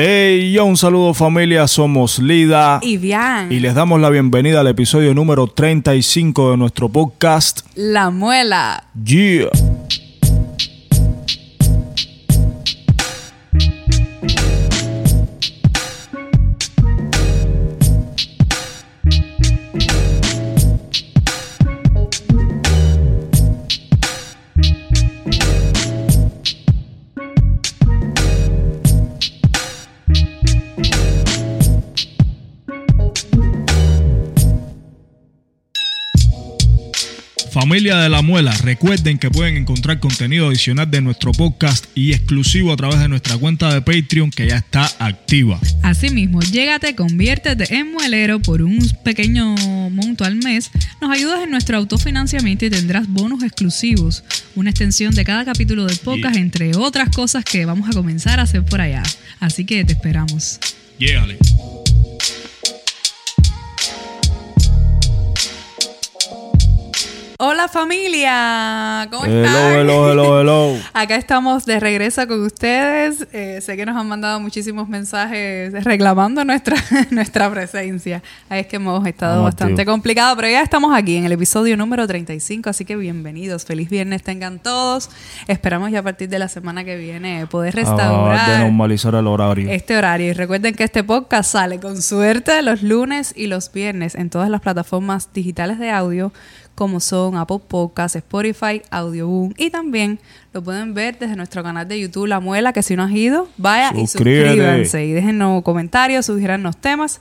Hey, yo, un saludo familia, somos Lida Y bien. y les damos la bienvenida al episodio número 35 de nuestro podcast. La muela. Yeah. Familia de la Muela, recuerden que pueden encontrar contenido adicional de nuestro podcast y exclusivo a través de nuestra cuenta de Patreon que ya está activa. Asimismo, llégate, conviértete en muelero por un pequeño monto al mes. Nos ayudas en nuestro autofinanciamiento y tendrás bonos exclusivos, una extensión de cada capítulo del podcast, Yeah. entre otras cosas que vamos a comenzar a hacer por allá. Así que te esperamos. Llégale. Hola familia, ¿cómo Hello, están? hello, hello, hello. Acá estamos de regreso con ustedes. Eh, sé que nos han mandado muchísimos mensajes reclamando nuestra, nuestra presencia. Ahí es que hemos estado bastante tío. complicado, pero ya estamos aquí en el episodio número 35, así que bienvenidos. Feliz viernes tengan todos. Esperamos ya a partir de la semana que viene poder de restaurar normalizar el horario. este horario. Y recuerden que este podcast sale con suerte los lunes y los viernes en todas las plataformas digitales de audio, como son Apple Podcasts, Spotify, Audioboom. Y también lo pueden ver desde nuestro canal de YouTube La Muela, que si no has ido, vaya y suscríbanse. Y déjennos comentarios, sugiérannos temas.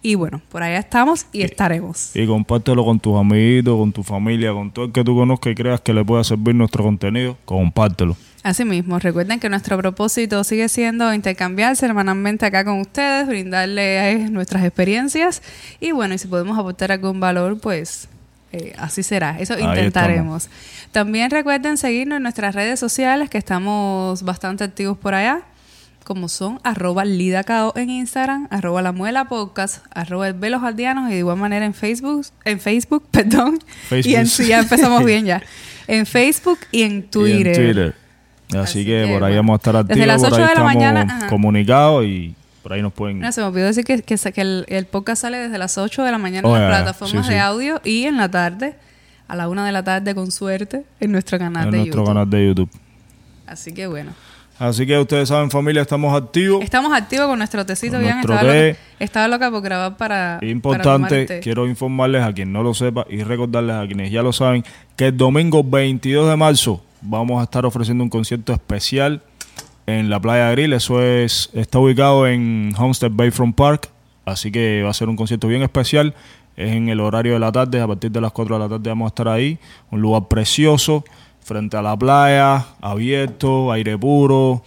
Y bueno, por allá estamos y estaremos. Y compártelo con tus amiguitos, con tu familia, con todo el que tú conozcas y creas que le pueda servir nuestro contenido. Compártelo. Asimismo, recuerden que nuestro propósito sigue siendo intercambiar semanalmente acá con ustedes, brindarles nuestras experiencias y bueno, y si podemos aportar algún valor, pues eh, así será. Eso Ahí intentaremos. También recuerden seguirnos en nuestras redes sociales, que estamos bastante activos por allá, como son arroba lidacao en Instagram, arroba la muela podcast, arroba el velos aldeanos y de igual manera en Facebook, en Facebook, perdón. Facebook. Y en sí, ya empezamos bien ya. En Facebook y en Twitter. Y en Twitter. Así, Así que, que, por ahí bueno, vamos a estar activos. desde las por 8 ahí de la mañana, ajá. comunicados y por ahí nos pueden... No, se me olvidó decir que, que, el, el podcast sale desde las 8 de la mañana Oh, en las ya. plataformas Sí, sí. de audio y en la tarde, a la 1 de la tarde con suerte, en nuestro canal en de nuestro YouTube. canal de YouTube. Así que bueno. Así que ustedes saben, familia, estamos activos. Estamos activos con nuestro tecito bien. nuestro Estaba loca, estaba loca por grabar para. para Importante, té. quiero informarles a quien no lo sepa y recordarles a quienes ya lo saben que el domingo 22 de marzo vamos a estar ofreciendo un concierto especial en la Playa Grill. Eso es está ubicado en Homestead Bayfront Park, así que va a ser un concierto bien especial. Es en el horario de la tarde, a partir de las 4 de la tarde vamos a estar ahí. Un lugar precioso, frente a la playa, abierto, aire puro.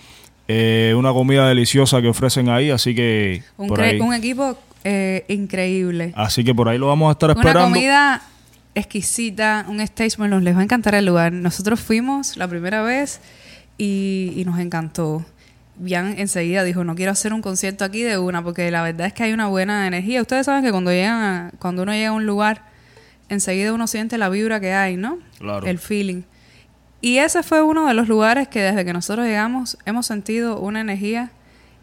eh, una comida deliciosa que ofrecen ahí, así que Un, por cre- ahí, un equipo eh, increíble. así que por ahí lo vamos a estar Una esperando. comida exquisita, un stage, bueno, les va a encantar el lugar. Nosotros fuimos la primera vez y, y nos encantó. Bian enseguida dijo, no quiero hacer un concierto aquí de una, porque la verdad es que hay una buena energía. Ustedes saben que cuando llegan a- cuando uno llega a un lugar, enseguida uno siente la vibra que hay, ¿no? Claro. El feeling. Y ese fue uno de los lugares que desde que nosotros llegamos hemos sentido una energía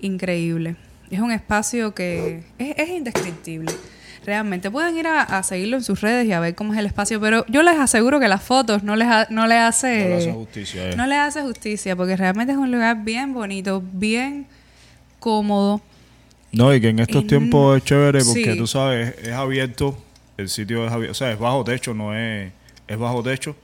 increíble. Es un espacio que es, es indescriptible. Realmente pueden ir a, a seguirlo en sus redes y a ver cómo es el espacio, pero yo les aseguro que las fotos no les, ha- no les hace No le hace justicia, eh. no le hace justicia porque realmente es un lugar bien bonito, bien cómodo. No, y que en estos Y- tiempos es chévere porque sí. tú sabes, es, es abierto, el sitio es abierto, o sea, es bajo techo, no es, es bajo techo,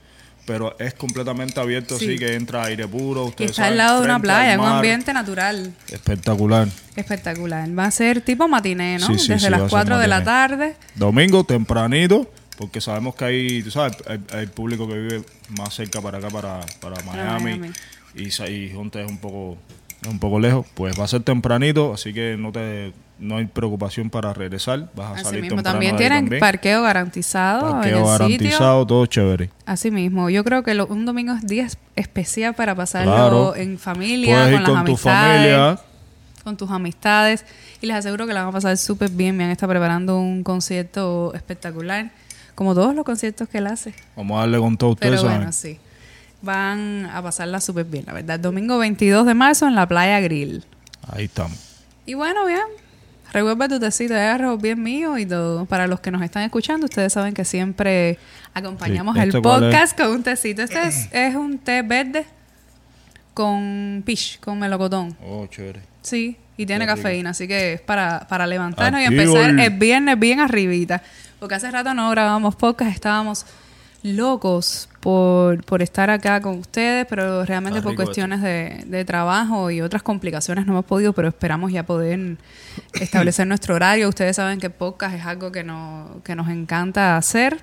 pero es completamente abierto, Sí. así que entra aire puro. Ustedes está al lado de una playa, un ambiente natural. Espectacular. Espectacular. Va a ser tipo matiné, ¿no? Sí, sí, Desde las ser 4 de la tarde. Domingo tempranito, porque sabemos que hay, tú sabes, hay, hay público que vive más cerca para acá, para, para Miami, Miami. y, y Junta es un poco es un poco lejos, pues va a ser tempranito, así que no te no hay preocupación para regresar, vas a Así salir mismo. temprano También tienen también. parqueo garantizado Parqueo en el sitio. garantizado, todo chévere. Así mismo. Yo creo que lo- un domingo es día es- especial para pasarlo Claro. en familia, Puedes con ir las con tu amistades. familia. con tus amistades y les aseguro que la van a pasar súper bien. Me han estado preparando un concierto espectacular, como todos los conciertos que él hace. Vamos a darle con todo ustedes. Pero bueno, sí. Van a pasarla súper bien, la verdad. Domingo 22 de marzo en la Playa Grill. Ahí estamos. Y bueno, bien. Revuelve tu tecito de arroz bien mío y todo. Para los que nos están escuchando, ustedes saben que siempre acompañamos Sí, el podcast con un tecito. Este es, es un té verde con pish, con melocotón. Oh, chévere. Sí, y tiene Qué rico. cafeína, así que es para, para levantarnos y empezar el- el viernes bien arribita. Porque hace rato no grabamos podcast, estábamos locos por, por estar acá con ustedes, pero realmente Está por cuestiones de, de trabajo y otras complicaciones no hemos podido, pero esperamos ya poder establecer nuestro horario. Ustedes saben que podcast es algo que, no, que nos encanta hacer.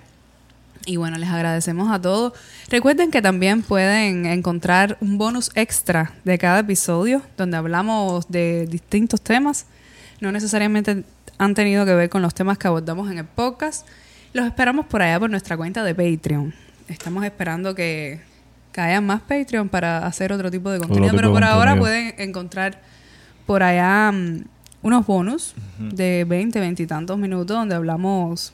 Y bueno, les agradecemos a todos. Recuerden que también pueden encontrar un bonus extra de cada episodio donde hablamos de distintos temas. No necesariamente han tenido que ver con los temas que abordamos en el podcast. Los esperamos por allá por nuestra cuenta de Patreon. Estamos esperando que, que haya más Patreon para hacer otro tipo de contenido. tipo Pero por ahora pueden encontrar por allá mm, unos bonus de 20, 20 y tantos minutos donde hablamos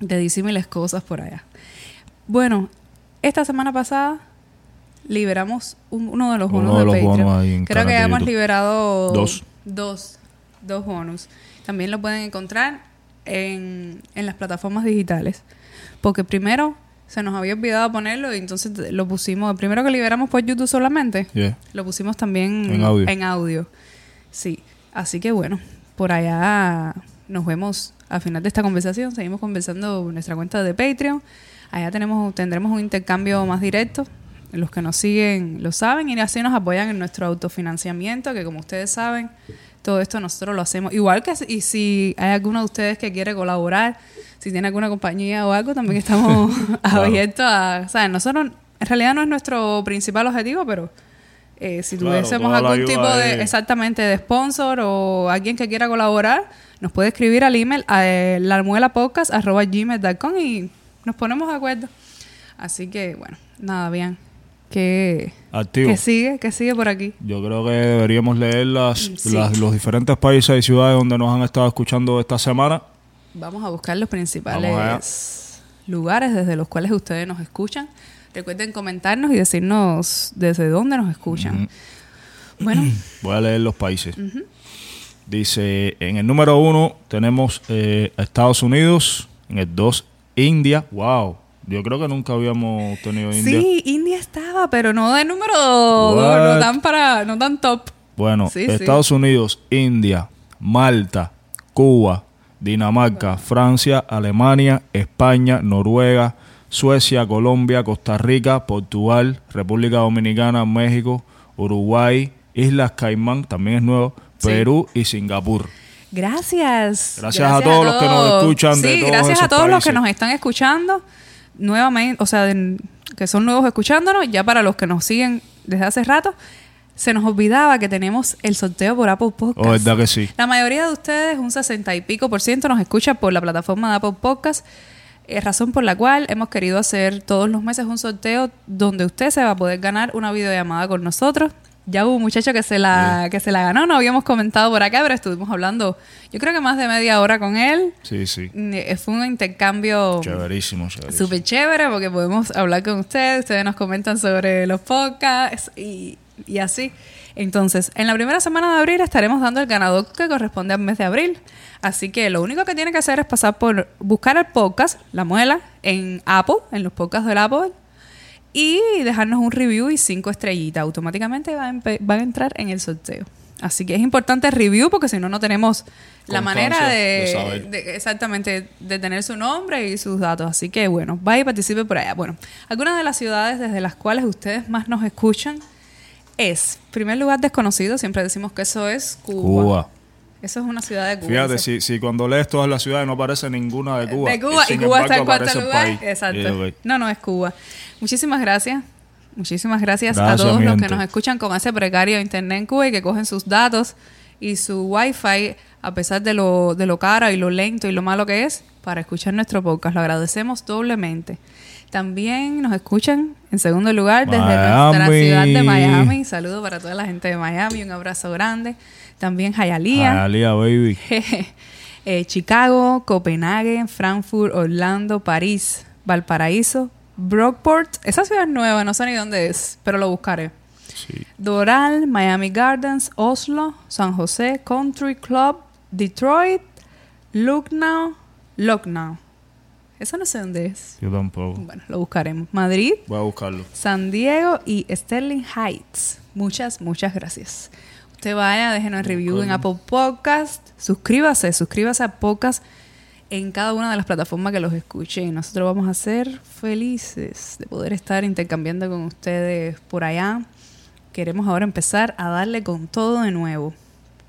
de disímiles cosas por allá. Bueno, esta semana pasada liberamos un- uno de los Uno bonos de de, los Patreon. bonos ahí en Creo que de hemos liberado Dos. dos, dos bonus. También lo pueden encontrar en, en las plataformas digitales. Porque primero se nos había olvidado ponerlo y entonces lo pusimos, primero que liberamos por YouTube solamente, Yeah. lo pusimos también En audio. en audio. Sí, así que bueno, por allá nos vemos al final de esta conversación. Seguimos conversando nuestra cuenta de Patreon. Allá tenemos, tendremos un intercambio más directo. Los que nos siguen lo saben y así nos apoyan en nuestro autofinanciamiento, que como ustedes saben, todo esto nosotros lo hacemos. Igual que y si hay alguno de ustedes que quiere colaborar, si tiene alguna compañía o algo, también estamos abiertos a... O sea, nosotros, en realidad no es nuestro principal objetivo, pero eh, si Claro, tuviésemos algún tipo de, exactamente, de sponsor o alguien que quiera colaborar, nos puede escribir al email a eh, larmuelapodcast.gmail.com y nos ponemos de acuerdo. Así que, bueno, nada, bien. ¿Qué, Activo. qué sigue? ¿Qué sigue por aquí? Yo creo que deberíamos leer las, Sí. las- los diferentes países y ciudades donde nos han estado escuchando esta semana. Vamos a buscar los principales lugares desde los cuales ustedes nos escuchan. Recuerden comentarnos y decirnos desde dónde nos escuchan. Bueno, Voy a leer los países. Dice, en el número uno tenemos eh, a Estados Unidos, en el dos India. Wow, yo creo que nunca habíamos tenido India. sí, India estaba, pero no de número dos, no tan para, no tan top. Bueno, Sí, sí. Estados Unidos, India, Malta, Cuba, Dinamarca, Francia, Alemania, España, Noruega, Suecia, Colombia, Costa Rica, Portugal, República Dominicana, México, Uruguay, Islas Caimán, también es nuevo, Sí. Perú y Singapur. Gracias. Gracias a todos los que nos escuchan de Sí, todos gracias a todos los que nos están escuchando nuevamente, o sea, de- que son nuevos escuchándonos. Ya para los que nos siguen desde hace rato, se nos olvidaba que tenemos el sorteo por Apple Podcast. Oh, verdad que sí. La mayoría de ustedes, un 60 y pico por ciento, nos escucha por la plataforma de Apple Podcast. eh, razón por la cual hemos querido hacer todos los meses un sorteo donde usted se va a poder ganar una videollamada con nosotros. Ya hubo un muchacho que se la, que se la ganó, no habíamos comentado por acá, pero estuvimos hablando, yo creo que más de media hora con él. Sí, sí. Mm, eh, Fue un intercambio Chéverísimo, chéverísimo. súper chévere porque podemos hablar con ustedes, ustedes nos comentan sobre los podcasts y, y así. Entonces, en la primera semana de abril estaremos dando el ganador que corresponde al mes de abril. Así que lo único que tiene que hacer es pasar por buscar el podcast, La Muela, en Apple, en los podcasts del Apple, y dejarnos un review y cinco estrellitas. Automáticamente va a, empe- va a entrar en el sorteo. Así que es importante el review porque si no, no tenemos la manera de de- exactamente de tener su nombre y sus datos. Así que bueno, vaya y participe por allá. Bueno, algunas de las ciudades desde las cuales ustedes más nos escuchan es, primer lugar desconocido, siempre decimos que eso es Cuba. Cuba. Eso es una ciudad de Cuba. Fíjate, si, si cuando lees todas las ciudades no aparece ninguna de Cuba. de Cuba y, Cuba está en cuarto lugar. país. Exacto. Yeah. No, no es Cuba. Muchísimas gracias. Muchísimas gracias, a todos los que nos escuchan con ese precario internet en Cuba y que cogen sus datos y su wifi a pesar de lo, de lo cara y lo lento y lo malo que es para escuchar nuestro podcast. Lo agradecemos doblemente. También nos escuchan en segundo lugar desde nuestra Miami. ciudad de Miami. Saludo para toda la gente de Miami, un abrazo grande. También Hialeah. Hialeah, baby. Eh, Chicago, Copenhague, Frankfurt, Orlando, París, Valparaíso, Brockport. Esa ciudad es nueva, no sé ni dónde es, pero lo buscaré. Sí. Doral, Miami Gardens, Oslo, San José, Country Club, Detroit, Lucknow, Lucknow. Eso no sé dónde es. Yo tampoco. Bueno, lo buscaremos. Madrid, Voy a buscarlo. San Diego y Sterling Heights. Muchas, muchas gracias. Usted vaya, déjenos review en Apple Podcast. Suscríbase, suscríbase a Podcast en cada una de las plataformas que los escuche. Y nosotros vamos a ser felices de poder estar intercambiando con ustedes por allá. Queremos ahora empezar a darle con todo de nuevo.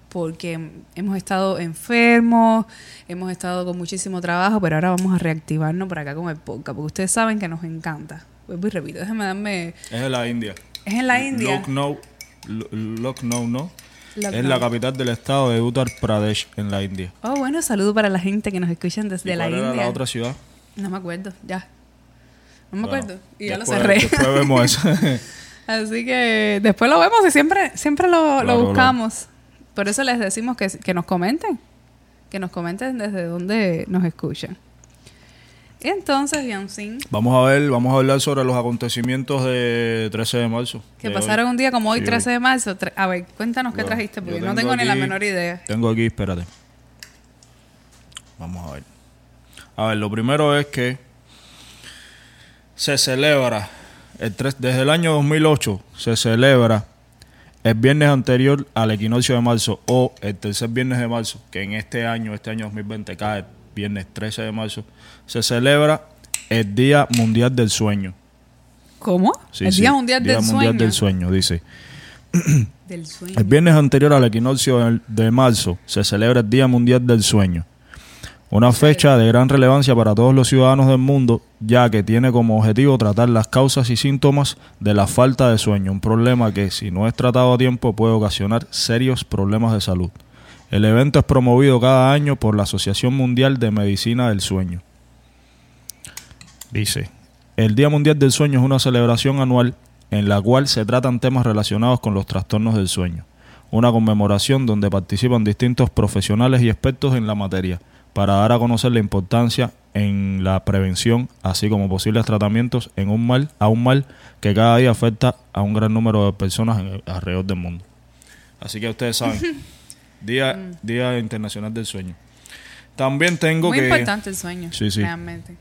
Porque hemos estado enfermos, hemos estado con muchísimo trabajo, pero ahora vamos a reactivarnos por acá con el podcast. Porque ustedes saben que nos encanta. Vuelvo y repito, déjenme darme. Es en la India. Es en la India. Lucknow, Lu- Lucknow, ¿no? Lucknow. Es la capital del estado de Uttar Pradesh, en la India. Oh, bueno, saludo para la gente que nos escuchan desde ¿Y la cuál era India. la otra ciudad? No me acuerdo, ya. No me Bueno, acuerdo. Y ya después- lo cerré. Después vemos eso. Así que después lo vemos y siempre, siempre lo, buscamos. Por eso les decimos que, que nos comenten. Que nos comenten desde dónde nos escuchan. Entonces, Bianzin, vamos a ver, vamos a hablar sobre los acontecimientos de 13 de marzo. que pasaron un día como hoy, Sí, 13 de marzo. A ver, cuéntanos qué trajiste, porque no tengo ni la menor idea. Tengo aquí, espérate. Vamos a ver. A ver, lo primero es que se celebra, el tres- desde el año 2008, se celebra el viernes anterior al equinoccio de marzo o el tercer viernes de marzo, que en este año, este año 2020 cae viernes 13 de marzo, se celebra el Día Mundial del Sueño. ¿Cómo? Sí, el sí, Día Mundial Día del Mundial Sueño. del Sueño, dice. Del sueño. El viernes anterior al equinoccio de marzo se celebra el Día Mundial del Sueño, una fecha de gran relevancia para todos los ciudadanos del mundo, ya que tiene como objetivo tratar las causas y síntomas de la falta de sueño, un problema que si no es tratado a tiempo puede ocasionar serios problemas de salud. El evento es promovido cada año por la Asociación Mundial de Medicina del Sueño. Dice, el Día Mundial del Sueño es una celebración anual en la cual se tratan temas relacionados con los trastornos del sueño. Una conmemoración donde participan distintos profesionales y expertos en la materia para dar a conocer la importancia en la prevención, así como posibles tratamientos en un mal, a un mal que cada día afecta a un gran número de personas en el- alrededor del mundo. Así que ustedes saben, Día, Día Internacional del Sueño. También tengo Muy que... importante el sueño, Sí, sí. realmente.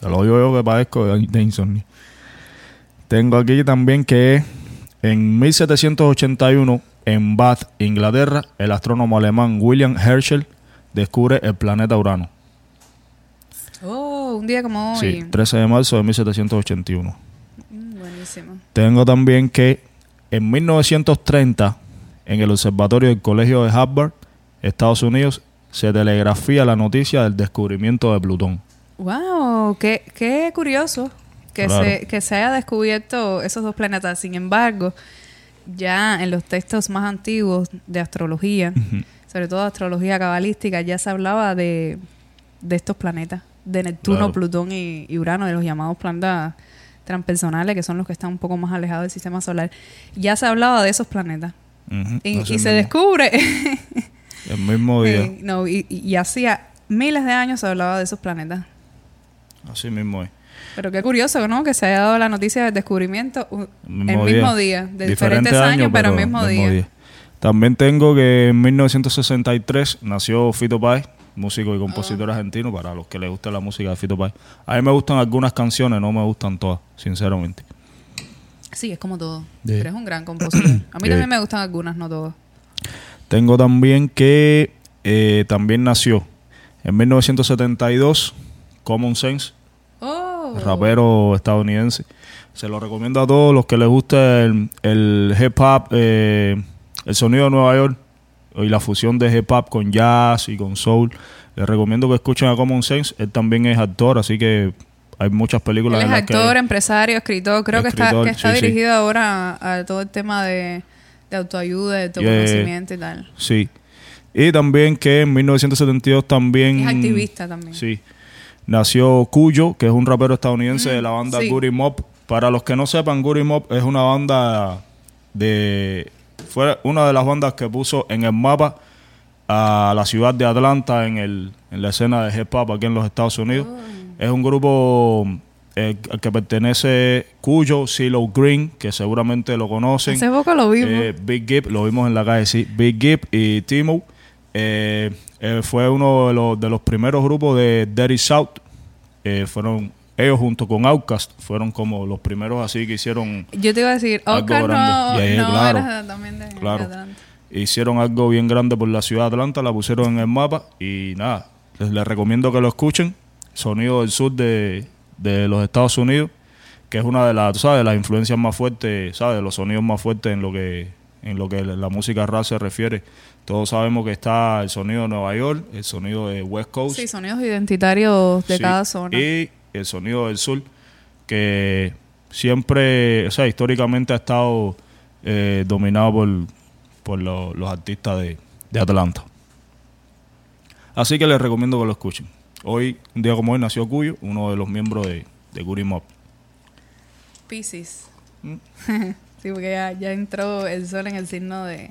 Te lo digo yo que padezco de, de insomnio. Tengo aquí también que en 1781, en Bath, Inglaterra, el astrónomo alemán William Herschel descubre el planeta Urano. Oh, un día como hoy. Sí, 13 de marzo de 1781. Mm, buenísimo. Tengo también que en 1930, en el observatorio del Colegio de Harvard, Estados Unidos, se telegrafía la noticia del descubrimiento de Plutón. Wow, qué, qué curioso que, Claro. se, que se haya descubierto esos dos planetas. Sin embargo, ya en los textos más antiguos de astrología, sobre todo astrología cabalística, ya se hablaba de, de estos planetas, de Neptuno, Claro. Plutón y, y Urano, de los llamados planetas transpersonales, que son los que están un poco más alejados del sistema solar. Ya se hablaba de esos planetas. Y, y se mismo. descubre El mismo día. Eh, no, y, hacía miles de años se hablaba de esos planetas. Así mismo es. Pero qué curioso, ¿no? Que se haya dado la noticia del descubrimiento uh, El el mismo día, de diferentes años, pero el mismo día. También tengo que en 1963 nació Fito Páez, músico y compositor argentino, para los que les gusta la música de Fito Páez. A mí me gustan algunas canciones, no me gustan todas, sinceramente. Sí, es como todo. Pero es un gran compositor. A mí también me gustan algunas, no todas. Tengo también que eh, también nació en 1972 Common Sense, Oh. rapero estadounidense. Se lo recomiendo a todos los que les gusta el, el hip hop, eh, el sonido de Nueva York y la fusión de hip hop con jazz y con soul. Les recomiendo que escuchen a Common Sense. Él también es actor, así que hay muchas películas Él es en las que- actor, empresario, escritor. Creo que está, Escritor, que está sí, sí. dirigido ahora a, a todo el tema de, de autoayuda, de autoconocimiento y tal. Sí. Y también que en 1972 también... Es activista también. Sí. Nació Cuyo, que es un rapero estadounidense de la banda Mm, sí. Goody Mob. Para los que no sepan, Goody Mob es una banda de... Fue una de las bandas que puso en el mapa a la ciudad de Atlanta en, el, en la escena de hip hop aquí en los Estados Unidos. Oh. Es un grupo eh, al que pertenece Cuyo, CeeLo Green, que seguramente lo conocen. Hace poco lo vimos. Eh, Big Gibb, lo vimos en la calle, sí. Big Gibb y Timo. Eh, eh, fue uno de los, de los primeros grupos de Dirty South. Fueron ellos junto con Outkast, fueron como los primeros así que hicieron Yo te iba a decir, no, no claro, era también de, de claro. Atlanta. hicieron algo bien grande por la ciudad de Atlanta, la pusieron en el mapa y nada, les, les recomiendo que lo escuchen. Sonido del sur de, de los Estados Unidos, que es una de las, ¿sabes? las influencias más fuertes, ¿sabes? Los sonidos más fuertes en lo que en lo que la música rap se refiere. Todos sabemos que está el sonido de Nueva York, el sonido de West Coast, Sí, sonidos identitarios de Sí, cada zona. Y el sonido del sur, que siempre, o sea, históricamente ha estado eh, dominado por, por lo- los artistas de, de Atlanta. Así que les recomiendo que lo escuchen. Hoy, un día como hoy, nació Cuyo, uno de los miembros de, de Mob. Pisces. ¿Mm? sí, porque ya, ya entró el sol en el signo de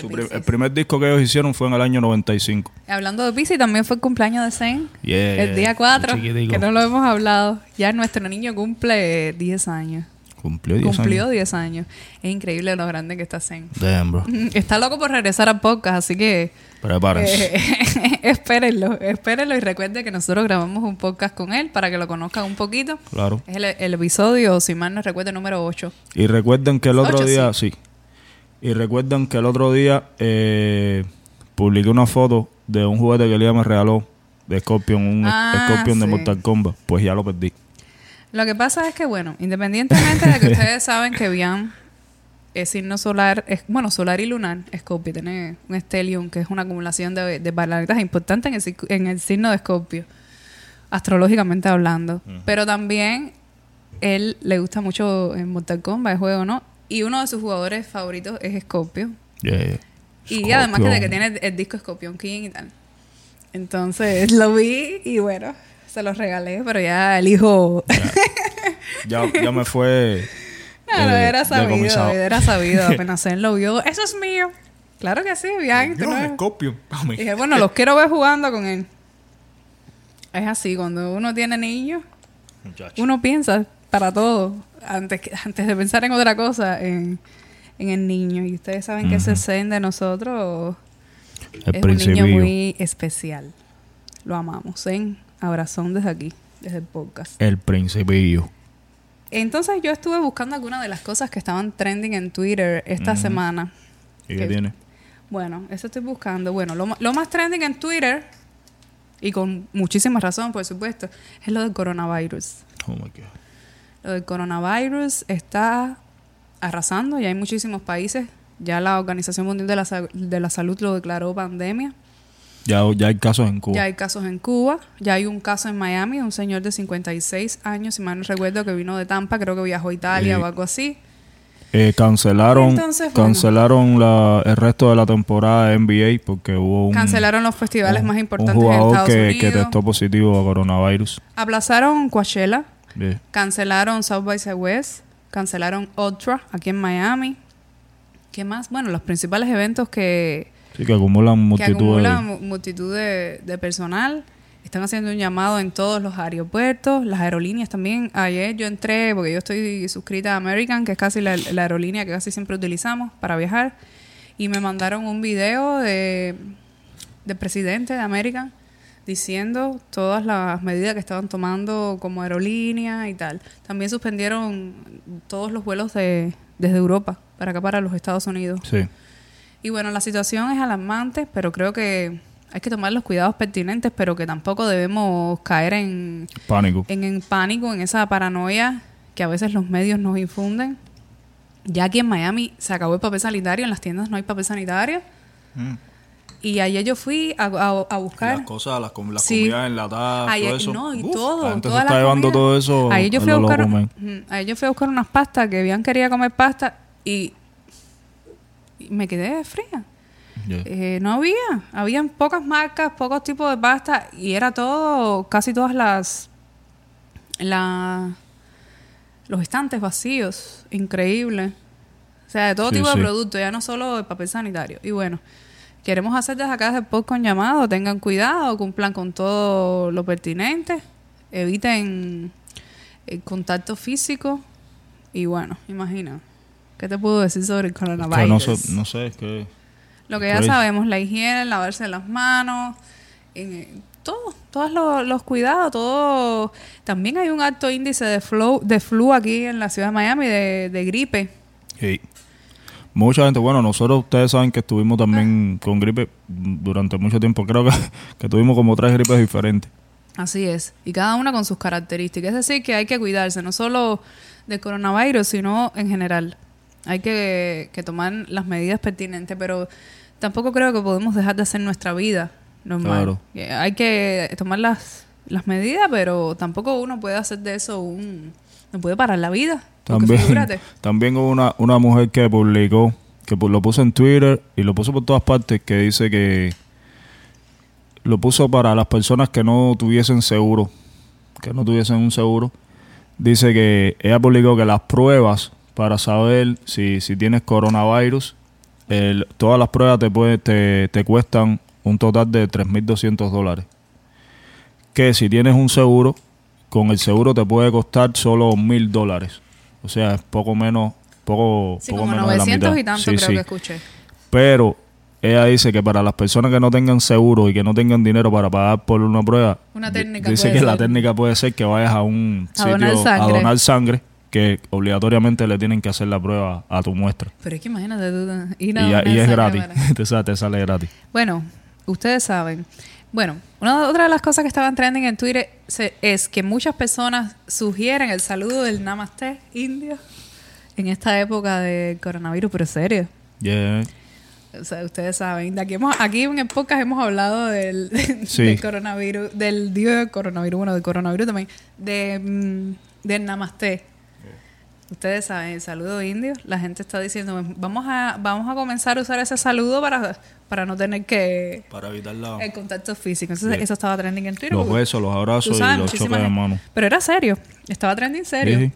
Su el primer disco que ellos hicieron fue en el año 95. Hablando de Pisces, también fue el cumpleaños de Zen. Yeah, el día 4, chiquitico. que no lo hemos hablado. Ya nuestro niño cumple 10 años. Cumplió 10 Cumplió años. 10 años. Es increíble lo grande que está Zen. Damn, bro. Está loco por regresar a podcast, así que Prepárense. eh, espérenlo, espérenlo y recuerden que nosotros grabamos un podcast con él para que lo conozcan un poquito. Claro. Es el, el episodio, si mal no recuerdo, número 8. Y recuerden que el otro día, sí. Y recuerden que el otro día eh, publiqué una foto de un juguete que Elías me regaló de Scorpion, un Ah, Scorpion de sí. Mortal Kombat. Pues ya lo perdí. Lo que pasa es que, bueno, independientemente de que ustedes saben que Bian es signo solar, es, bueno, solar y lunar, Scorpio, tiene un stellium, que es una acumulación de, de planetas importantes en el, sig- en el signo de Scorpio, astrológicamente hablando. Pero también él le gusta mucho en Mortal Kombat, el juego, ¿no? Y uno de sus jugadores favoritos es Scorpio. Yeah. Y además que, de que tiene el disco Scorpion King y tal. Entonces lo vi y bueno, se los regalé, pero ya el hijo Ya, ya me fue. Claro, eh, era sabido, era sabido. Apenas él lo vio, eso es mío. Claro que sí, bien. Yo, no- Scorpion. Mami. Dije, bueno, los quiero ver jugando con él. Es así, cuando uno tiene niños, uno piensa para todo, antes, que, antes de pensar en otra cosa, en, en el niño. Y ustedes saben que ese zen de nosotros El es un niño muy especial. Lo amamos. Zen, abrazón desde aquí, desde el podcast. El principillo. Entonces yo estuve buscando algunas de las cosas que estaban trending en Twitter esta semana. ¿Y qué tiene? Bueno, eso estoy buscando. Bueno, lo, lo más trending en Twitter, y con muchísima razón, por supuesto, es lo del coronavirus. Oh my God. Del coronavirus está arrasando y hay muchísimos países. Ya la Organización Mundial de la, Sa- de la Salud lo declaró pandemia. Ya, ya hay casos en Cuba. Ya hay casos en Cuba. Ya hay un caso en Miami, un señor de 56 años, si mal no recuerdo, que vino de Tampa, creo que viajó a Italia Eh, o algo así. Eh, cancelaron Entonces, bueno. cancelaron la, el resto de la temporada de NBA porque hubo un, Cancelaron los festivales un- más un importantes en jugador Estados que, Unidos. que testó positivo a coronavirus. Aplazaron Coachella. Yeah. Cancelaron South by Southwest, cancelaron Ultra aquí en Miami. ¿Qué más? Bueno, los principales eventos que, Sí, que acumulan que multitud acumulan de... mu- multitud de, de personal. Están haciendo un llamado en todos los aeropuertos, las aerolíneas también. Ayer yo entré, porque yo estoy suscrita a American, que es casi la, la aerolínea que casi siempre utilizamos para viajar, y me mandaron un video de, del presidente de American diciendo todas las medidas que estaban tomando como aerolínea y tal. También suspendieron todos los vuelos de, desde Europa para acá, para los Estados Unidos. Sí. Y bueno, la situación es alarmante, pero creo que hay que tomar los cuidados pertinentes, pero que tampoco debemos caer en, Pánico. en, en pánico, en esa paranoia que a veces los medios nos infunden. Ya aquí en Miami se acabó el papel sanitario, en las tiendas no hay papel sanitario. Mm. Y ayer yo fui a, a- a buscar. Las cosas, las, com- las Sí. comidas enlatadas, todo eso. no, y Uf, todo. La gente se está llevando comida. todo eso Ayer yo, fui a buscar, yo fui a buscar unas pastas que Bian quería comer pasta y, y me quedé fría. Yeah. Eh, no había. Habían pocas marcas, pocos tipos de pasta y era todo, casi todas las, la, los estantes vacíos. Increíble. O sea, de todo Sí, tipo sí. de productos, ya no solo el papel sanitario. Y bueno, queremos hacer desde acá desde con llamado. Tengan cuidado, cumplan con todo lo pertinente. Eviten el contacto físico y bueno, imagina. ¿Qué te puedo decir sobre el Es que coronavirus? no, sé, no sé, es que... Lo que ya sabemos, la higiene, lavarse las manos, eh, todo, todos los, los cuidados, todo. También hay un alto índice de flu, de flu aquí en la ciudad de Miami, de, de gripe. Sí. Mucha gente, bueno, nosotros ustedes saben que estuvimos también con gripe durante mucho tiempo. Creo que, que tuvimos como tres gripes diferentes. Así es. Y cada una con sus características. Es decir, que hay que cuidarse, no solo del coronavirus, sino en general. Hay que, que tomar las medidas pertinentes, pero tampoco creo que podemos dejar de hacer nuestra vida normal. Claro. Hay que tomar las, las medidas, pero tampoco uno puede hacer de eso un... No puede parar la vida. También, figúrate. también hubo una, una mujer que publicó, que lo puso en Twitter y lo puso por todas partes, que dice que lo puso para las personas que no tuviesen seguro, que no tuviesen un seguro. Dice que ella publicó que las pruebas para saber si, si tienes coronavirus, el- todas las pruebas te, puede, te, te cuestan un total de 3.200 dólares. Que si tienes un seguro, con el seguro te puede costar solo 1.000 dólares. O sea, es poco menos, poco, Sí, poco como menos de la 900 mitad. y tanto Sí, creo sí. que escuché. Pero ella dice que para las personas que no tengan seguro y que no tengan dinero para pagar por una prueba, Una técnica dice que la técnica puede ser que vayas a un A sitio donar sangre. a donar sangre, que obligatoriamente le tienen que hacer la prueba a tu muestra. Pero es que imagínate tú ir Y, a donar y es gratis, te, sale, te sale gratis. Bueno, ustedes saben. Bueno, una otra de las cosas que estaban trending en Twitter se- es que muchas personas sugieren el saludo del Namaste indio en esta época de coronavirus, pero serio. Yeah. O sea, ustedes saben, de aquí, hemos, aquí en el podcast hemos hablado del, Sí. del coronavirus, del dios del coronavirus, bueno, del coronavirus también, de, mm, del Namaste. Ustedes saben, el saludo indio, la gente está diciendo, vamos a, vamos a comenzar a usar ese saludo para, para no tener que Para evitar la- el contacto físico. Entonces, eso estaba trending en Twitter. los besos, los abrazos y los choques de mano. Pero era serio, estaba trending serio. Sí,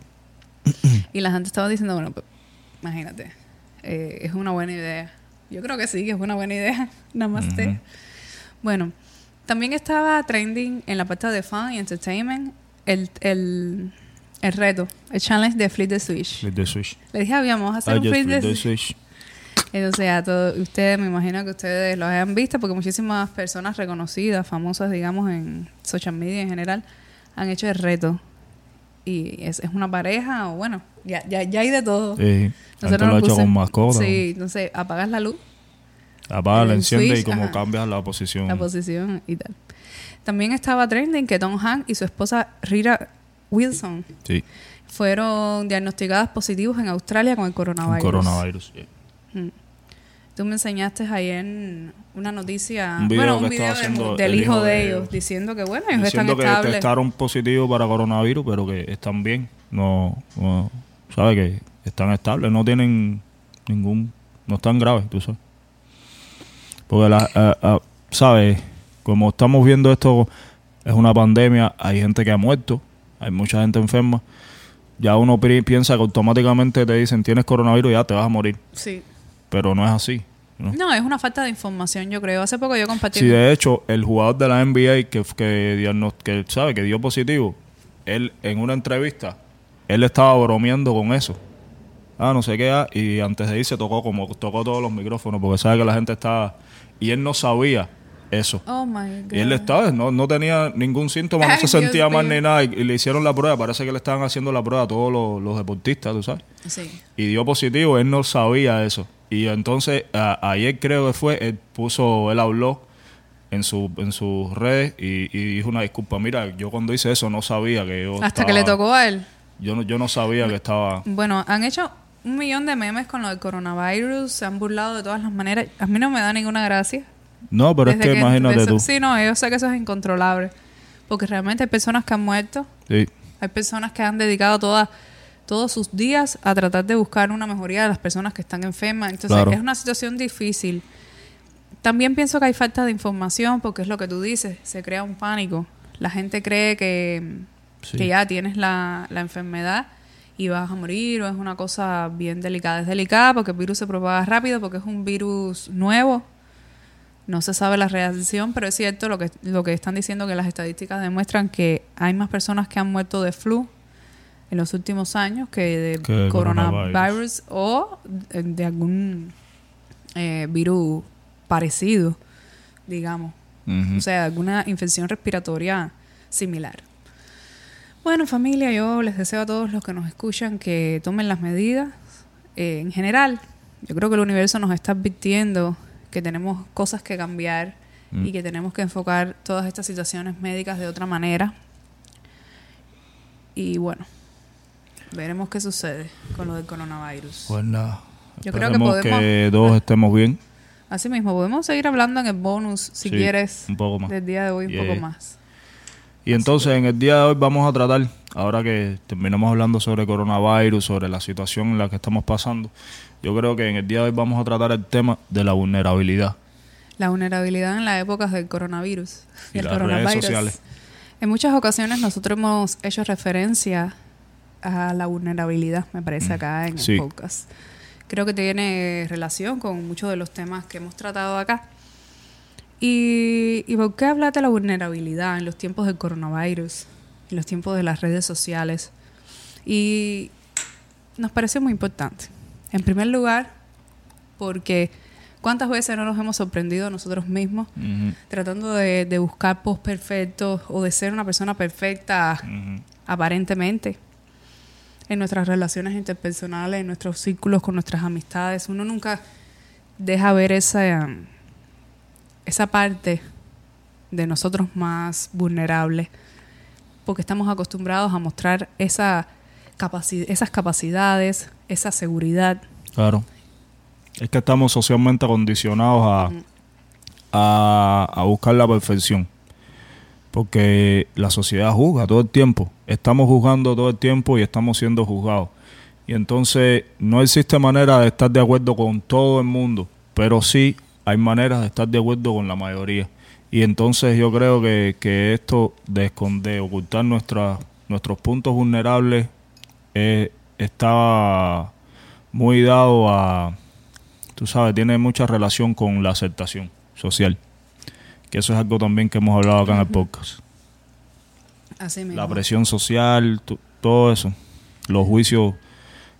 sí. Y la gente estaba diciendo, bueno, pues, imagínate, eh, es una buena idea. Yo creo que sí, que es una buena idea. Namaste. Ujú. Bueno, también estaba trending en la parte de fun y entertainment el, el, el reto, el challenge de Flip the Switch. Flip the switch. Le dije, habíamos vamos a hacer un flip flip the the switch. switch. Entonces, a todos ustedes, me imagino que ustedes lo hayan visto, porque muchísimas personas reconocidas, famosas, digamos, en social media en general, han hecho el reto. Y es, es una pareja, o bueno, ya, ya, ya hay de todo. Sí. Nosotros lo he hecho puse- con mascota. Sí, entonces apagas la luz, Apaga, la enciende y como ajá. cambias la posición. la posición y tal. También estaba trending que Tom Hanks y su esposa Rita Wilson sí, fueron diagnosticadas positivos en Australia con el coronavirus. coronavirus. sí. Mm. Tú me enseñaste ayer una noticia, Un video bueno, un que video estaba del- hijo de ellos, diciendo que bueno, ellos Diciendo están que estables. testaron positivo para coronavirus, pero que están bien. No, no ¿sabes? Que están estables, no tienen ningún, no están graves, tú sabes. Porque, la, ah, ah, ¿sabes? Como estamos viendo esto, es una pandemia, hay gente que ha muerto, hay mucha gente enferma. Ya uno pi- piensa que automáticamente te dicen tienes coronavirus y ya te vas a morir. Sí. Pero no es así. ¿No? No, es una falta de información, yo creo. Hace poco yo compartí Sí, de hecho, el jugador de la NBA que, que, que sabe que dio positivo, él en una entrevista, él estaba bromeando con eso. Ah, no sé qué, ah, y antes de irse tocó como tocó todos los micrófonos porque sabe que la gente estaba y él no sabía eso. Oh my god. Y él estaba, no, no tenía ningún síntoma, no Ay, se sentía Dios mal ni nada. Y, y le hicieron la prueba, parece que le estaban haciendo la prueba a todos los, los deportistas, tú sabes. Sí. Y dio positivo, él no sabía eso. Y entonces, a- ayer creo que fue, él puso, él habló en, su, en sus redes y, y dijo una disculpa. Mira, yo cuando hice eso no sabía que yo Hasta que le tocó a él. Yo no, yo no sabía que estaba... Bueno, han hecho un millón de memes con lo del coronavirus, se han burlado de todas las maneras. A mí no me da ninguna gracia. No, pero es Desde que imagínate tú. Sí, no, yo sé que eso es incontrolable. Porque realmente hay personas que han muerto, Sí. hay personas que han dedicado todas todos sus días a tratar de buscar una mejoría de las personas que están enfermas. Entonces, Claro. es una situación difícil. También pienso que hay falta de información, porque es lo que tú dices, se crea un pánico. La gente cree que, Sí. que ya tienes la, la enfermedad y vas a morir, o es una cosa bien delicada. Es delicada porque el virus se propaga rápido, porque es un virus nuevo. No se sabe la reacción, pero es cierto lo que, lo que están diciendo que las estadísticas demuestran que hay más personas que han muerto de flu en los últimos años que de Que de coronavirus, coronavirus. o de, de algún eh, virus parecido, digamos. O sea, alguna infección respiratoria similar. Bueno, familia, yo les deseo a todos los que nos escuchan que tomen las medidas. Eh, en general, yo creo que el universo nos está advirtiendo que tenemos cosas que cambiar Mm. y que tenemos que enfocar todas estas situaciones médicas de otra manera. Y bueno, veremos qué sucede con lo del coronavirus. Pues nada. Yo creo que podemos- que todos estemos bien. Así mismo, podemos seguir hablando en el bonus, si Sí, quieres, un poco más. del día de hoy, un Yeah. poco más. Y entonces en el día de hoy vamos a tratar, ahora que terminamos hablando sobre coronavirus, sobre la situación en la que estamos pasando, yo creo que en el día de hoy vamos a tratar el tema de la vulnerabilidad. La vulnerabilidad en las épocas del coronavirus. Y el las redes sociales. En muchas ocasiones nosotros hemos hecho referencia a la vulnerabilidad, me parece, Mm, acá en sí. el podcast. Creo que tiene relación con muchos de los temas que hemos tratado acá. ¿Y, y por qué hablar de la vulnerabilidad en los tiempos del coronavirus, en los tiempos de las redes sociales? Y nos parece muy importante. En primer lugar, porque ¿cuántas veces no nos hemos sorprendido a nosotros mismos tratando de, de buscar post perfectos o de ser una persona perfecta aparentemente en nuestras relaciones interpersonales, en nuestros círculos con nuestras amistades. Uno nunca deja ver esa, esa parte de nosotros más vulnerables porque estamos acostumbrados a mostrar esa capaci- esas capacidades, esa seguridad. Claro. Es que estamos socialmente condicionados a, a, a buscar la perfección. Porque la sociedad juzga todo el tiempo. Estamos juzgando todo el tiempo y estamos siendo juzgados. Y entonces no existe manera de estar de acuerdo con todo el mundo, pero sí hay maneras de estar de acuerdo con la mayoría. Y entonces yo creo que, que esto de ocultar nuestros puntos vulnerables, eh, está muy dado a, tú sabes, tiene mucha relación con la aceptación social. Que eso es algo también que hemos hablado acá en el podcast. Así mismo. La presión social, todo eso. Los juicios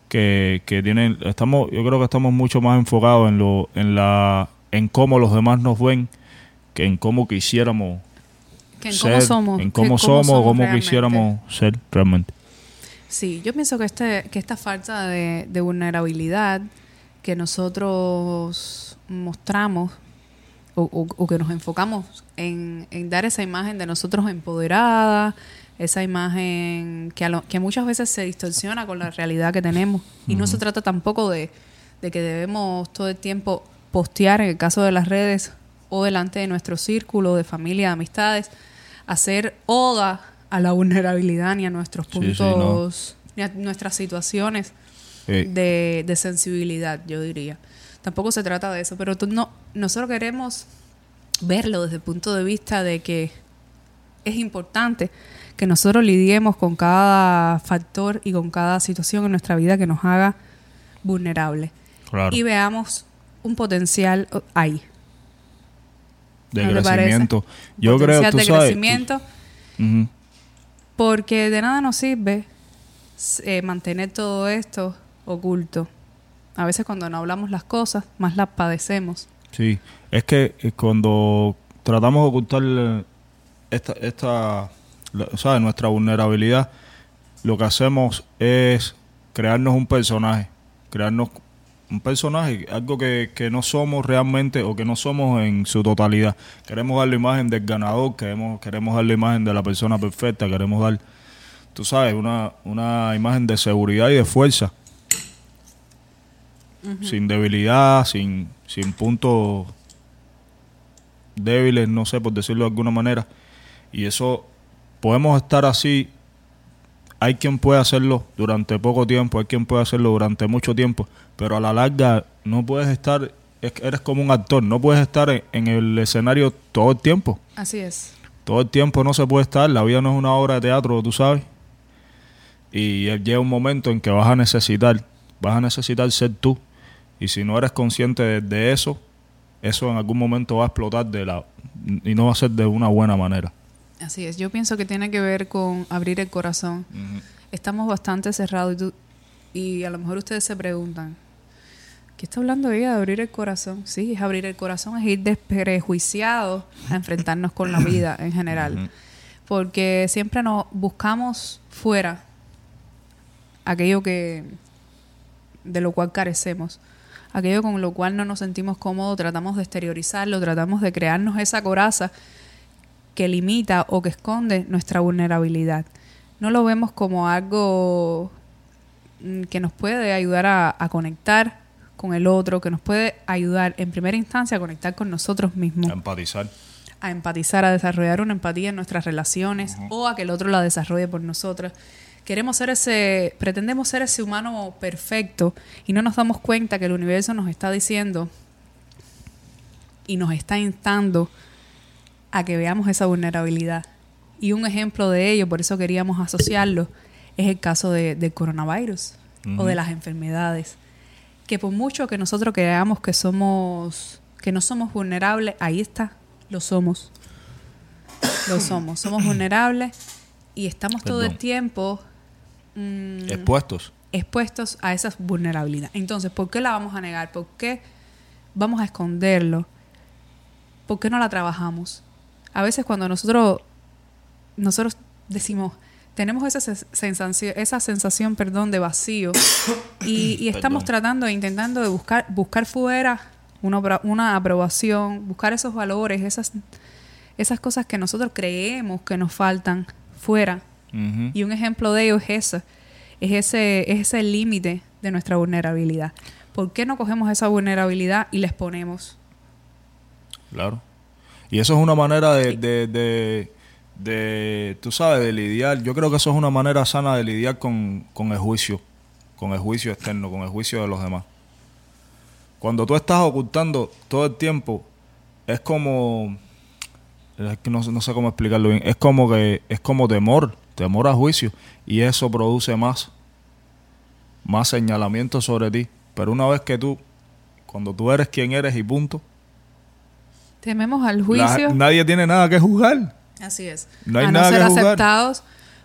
que, que tienen, estamos, yo creo que estamos mucho más enfocados en lo, en la, en cómo los demás nos ven, que en cómo quisiéramos Que en ser, cómo somos. en cómo somos, cómo realmente. quisiéramos ser realmente. Sí, yo pienso que, este, que esta falta de, de vulnerabilidad que nosotros mostramos o, o- o que nos enfocamos en, en dar esa imagen de nosotros empoderada, esa imagen que, a lo- que muchas veces se distorsiona con la realidad que tenemos. Y no se trata tampoco de, de que debemos todo el tiempo postear, en el caso de las redes o delante de nuestro círculo de familia, de amistades, hacer oda a la vulnerabilidad ni a nuestros Sí, sí, puntos, ni a nuestras situaciones Eh, de, de sensibilidad, yo diría. Tampoco se trata de eso, pero tú no, nosotros queremos verlo desde el punto de vista de que es importante que nosotros lidiemos con cada factor y con cada situación en nuestra vida que nos haga vulnerable claro, y veamos un potencial ahí. de crecimiento. Yo creo, tú de sabes, tú- crecimiento, porque de nada nos sirve eh, mantener todo esto oculto. A veces cuando no hablamos las cosas, más las padecemos. Sí, es que eh, cuando tratamos de ocultar eh, esta, esta ¿sabes? nuestra vulnerabilidad, lo que hacemos es crearnos un personaje, crearnos un personaje, algo que, que no somos realmente o que no somos en su totalidad. Queremos dar la imagen del ganador, queremos, queremos dar la imagen de la persona perfecta, queremos dar, tú sabes, una, una imagen de seguridad y de fuerza sin debilidad, sin, sin puntos débiles, no sé, por decirlo de alguna manera. Y eso, podemos estar así. Hay quien puede hacerlo durante poco tiempo, hay quien puede hacerlo durante mucho tiempo, pero a la larga no puedes estar, eres como un actor, no puedes estar en, en el escenario todo el tiempo. Así es. Todo el tiempo no se puede estar, la vida no es una obra de teatro, tú sabes. Y llega un momento en que vas a necesitar, vas a necesitar ser tú. Y si no eres consciente de, de eso, eso en algún momento va a explotar de la y no va a ser de una buena manera. Así es, yo pienso que tiene que ver con abrir el corazón. Estamos bastante cerrados y, tú- y a lo mejor ustedes se preguntan, ¿qué está hablando ella de abrir el corazón? Sí, es abrir el corazón, es ir desprejuiciados a enfrentarnos con la vida en general. Porque siempre nos buscamos fuera aquello que de lo cual carecemos. Aquello con lo cual no nos sentimos cómodos, tratamos de exteriorizarlo, tratamos de crearnos esa coraza que limita o que esconde nuestra vulnerabilidad. No lo vemos como algo mm, que nos puede ayudar a, a conectar con el otro, que nos puede ayudar en primera instancia a conectar con nosotros mismos, A empatizar. a empatizar, a desarrollar una empatía en nuestras relaciones o a que el otro la desarrolle por nosotras. Queremos ser ese, pretendemos ser ese humano perfecto y no nos damos cuenta que el universo nos está diciendo y nos está instando a que veamos esa vulnerabilidad. Y un ejemplo de ello, por eso queríamos asociarlo, es el caso de- del coronavirus o de las enfermedades. Que por mucho que nosotros creamos que somos, que no somos vulnerables, ahí está, lo somos. Lo somos, somos vulnerables y estamos todo el tiempo mm, Expuestos. expuestos a esa vulnerabilidad. Entonces, ¿por qué la vamos a negar? ¿Por qué vamos a esconderlo? ¿Por qué no la trabajamos? A veces cuando nosotros nosotros decimos, tenemos esa sensación, esa sensación, perdón, de vacío y, y estamos tratando e intentando de buscar buscar fuera una, una aprobación, buscar esos valores, esas esas cosas que nosotros creemos que nos faltan fuera. Y un ejemplo de ello es ese, es ese, es ese límite de nuestra vulnerabilidad. ¿Por qué no cogemos esa vulnerabilidad y la exponemos? Claro. Y eso es una manera de, de, de, de, tú sabes, de lidiar. Yo creo que eso es una manera sana de lidiar con, con el juicio, con el juicio externo, con el juicio de los demás. Cuando tú estás ocultando todo el tiempo, es como, no, no sé cómo explicarlo bien, es como que, es como temor, temor a juicio, y eso produce más, más señalamiento sobre ti. Pero una vez que tú, cuando tú eres quien eres y punto, Tememos al la- juicio. nadie tiene nada que juzgar. Así es. No hay a nada no ser que juzgar. aceptados.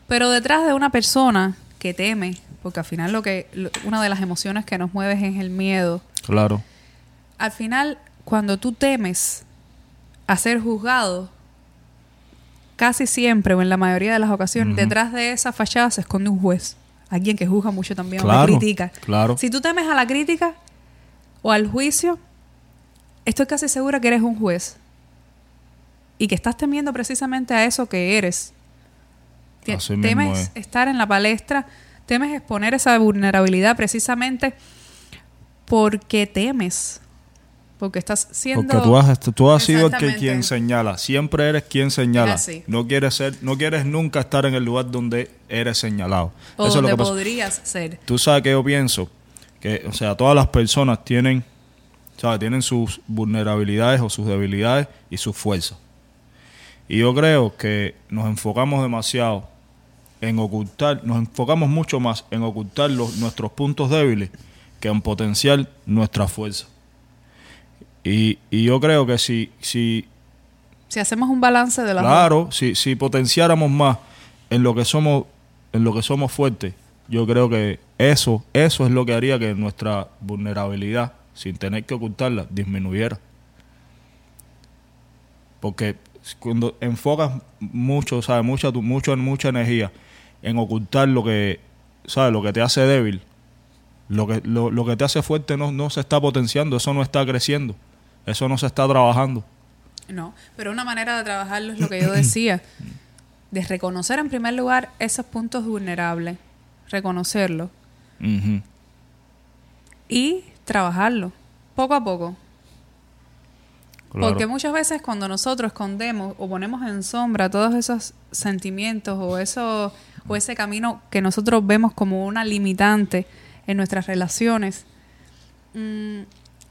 Pero detrás de una persona que teme, porque al final lo que lo- una de las emociones que nos mueve es el miedo. Claro. Al final, cuando tú temes a ser juzgado, casi siempre o en la mayoría de las ocasiones, detrás de esa fachada se esconde un juez. Alguien que juzga mucho también o Claro, que critica. claro. Si tú temes a la crítica o al juicio, estoy casi segura que eres un juez. Y que estás temiendo precisamente a eso que eres. Te- Así mismo temes es. estar en la palestra, temes exponer esa vulnerabilidad precisamente porque temes. Porque estás siendo... Porque tú has, tú has sido el que quien señala. Siempre eres quien señala. No quieres ser, no quieres nunca estar en el lugar donde eres señalado. o Eso es lo donde pasa. podrías ser. Tú sabes que yo pienso que, o sea, todas las personas tienen, ¿sabes? Tienen sus vulnerabilidades o sus debilidades y sus fuerzas. Y yo creo que nos enfocamos demasiado en ocultar, nos enfocamos mucho más en ocultar los, nuestros puntos débiles que en potenciar nuestra fuerza. Y, y yo creo que si, si Si hacemos un balance de dos. Claro, si, si potenciáramos más en lo que somos, en lo que somos fuertes, yo creo que eso, eso es lo que haría que nuestra vulnerabilidad, sin tener que ocultarla, disminuyera. Porque cuando enfocas mucho, ¿sabes? Mucha, tu- mucho, mucha energía en ocultar lo que, ¿sabes? Lo que te hace débil, lo que, lo, lo que te hace fuerte no, no se está potenciando, eso no está creciendo, eso no se está trabajando. No, pero una manera de trabajarlo es lo que yo decía, de reconocer en primer lugar esos puntos vulnerables, reconocerlos y trabajarlo poco a poco. Claro. Porque muchas veces cuando nosotros escondemos o ponemos en sombra todos esos sentimientos o eso o ese camino que nosotros vemos como una limitante en nuestras relaciones, mm,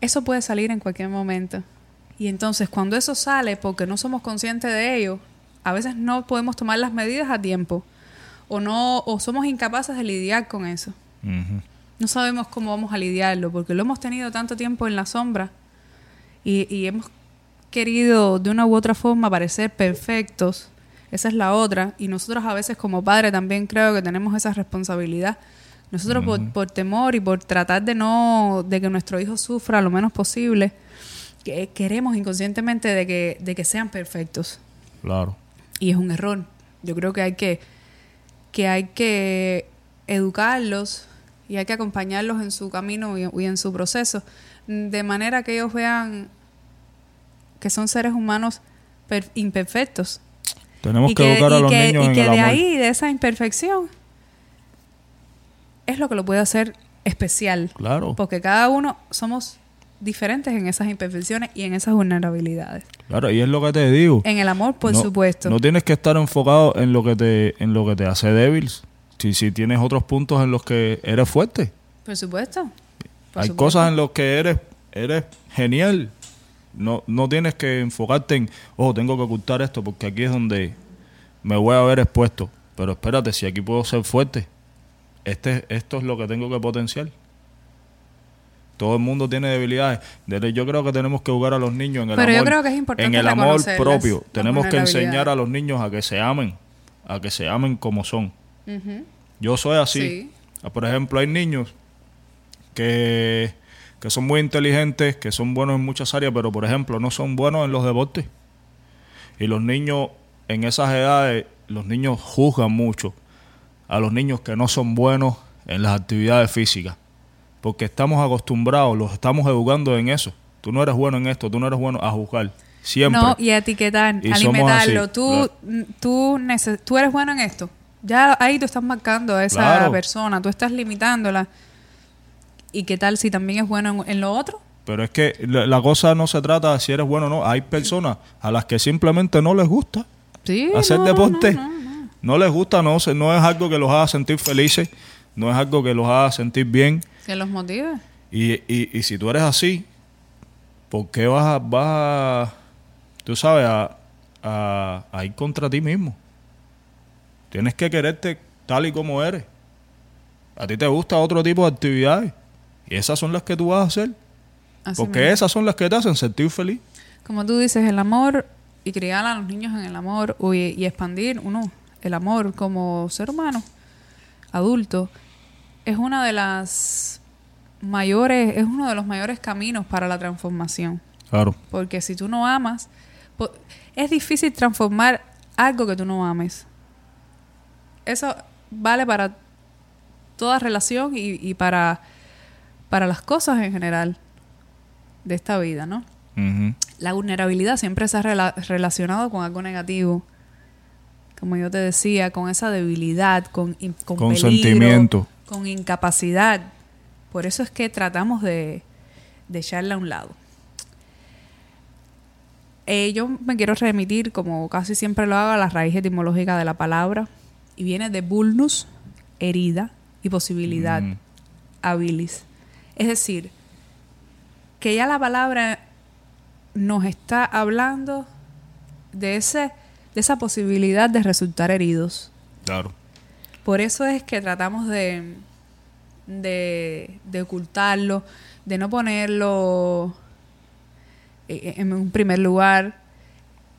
eso puede salir en cualquier momento. Y entonces cuando eso sale porque no somos conscientes de ello, a veces no podemos tomar las medidas a tiempo o no o somos incapaces de lidiar con eso. No sabemos cómo vamos a lidiarlo porque lo hemos tenido tanto tiempo en la sombra y, y hemos querido de una u otra forma parecer perfectos. Esa es la otra. Y nosotros a veces como padres también creo que tenemos esa responsabilidad. Nosotros por, por temor y por tratar de no, de que nuestro hijo sufra lo menos posible, que queremos inconscientemente de que, de que sean perfectos. Claro. Y es un error. Yo creo que hay que, que hay que educarlos y hay que acompañarlos en su camino y, y en su proceso, de manera que ellos vean que son seres humanos per- imperfectos. Tenemos y que, educar a y los que- niños y en que el de amor. ahí, de esa imperfección, es lo que lo puede hacer especial. Claro, Porque cada uno somos diferentes en esas imperfecciones y en esas vulnerabilidades. claro, y es lo que te digo. En el amor, por no, supuesto. No tienes que estar enfocado en lo que te, en lo que te hace débil. Si, si tienes otros puntos en los que eres fuerte. por supuesto. Por Hay supuesto. cosas en las que eres, eres genial. No, no tienes que enfocarte en, oh, tengo que ocultar esto porque aquí es donde me voy a ver expuesto. Pero espérate, si aquí puedo ser fuerte, este, esto es lo que tengo que potenciar. Todo el mundo tiene debilidades. De- Yo creo que tenemos que educar a los niños en el Pero yo amor, creo que es importante en el amor propio. las- tenemos que enseñar a los niños a que se amen, a que se amen como son. Yo soy así. Sí. Ah, Por ejemplo, hay niños que, que son muy inteligentes, que son buenos en muchas áreas, pero por ejemplo no son buenos en los deportes. Y los niños en esas edades, los niños juzgan mucho a los niños que no son buenos en las actividades físicas. Porque estamos acostumbrados, los estamos educando en eso. Tú no eres bueno en esto, tú no eres bueno a juzgar. Siempre. No, y a etiquetar, Y a somos limitarlo. así, tú, claro. mm, tú, tú eres bueno en esto. Ya ahí tú estás marcando a esa Claro. persona, tú estás limitándola. ¿Y qué tal si también es bueno en, en lo otro? Pero es que la, la cosa no se trata de si eres bueno o no. Hay personas a las que simplemente no les gusta Sí. hacer no, deporte. no, no, no. Les gusta, no, no es algo que los haga sentir felices, no es algo que los haga sentir bien. Que los motive. Y, y, y si tú eres así, ¿por qué vas a, vas a tú sabes, a, a, a ir contra ti mismo? Tienes que quererte tal y como eres. A ti te gusta otro tipo de actividades. Y esas son las que tú vas a hacer. Así porque mismo. esas son las que te hacen sentir feliz. Como tú dices, el amor y criar a los niños en el amor y expandir uno el amor como ser humano, adulto, es una de las mayores, es uno de los mayores caminos para la transformación. Claro. Porque si tú no amas, es difícil transformar algo que tú no ames. Eso vale para toda relación y, y para, para las cosas en general de esta vida, ¿no? La vulnerabilidad siempre se ha rela- relacionado con algo negativo. Como yo te decía, con esa debilidad, con, Con peligro, sentimiento. con incapacidad. Por eso es que tratamos de, de echarla a un lado. Eh, yo me quiero remitir, como casi siempre lo hago, a la raíz etimológica de la palabra. Y viene de vulnus, herida, y posibilidad, Mm. habilis. Es decir, que ya la palabra nos está hablando de, ese, de esa posibilidad de resultar heridos. Claro. Por eso es que tratamos de, de, de ocultarlo, de no ponerlo eh, en un primer lugar,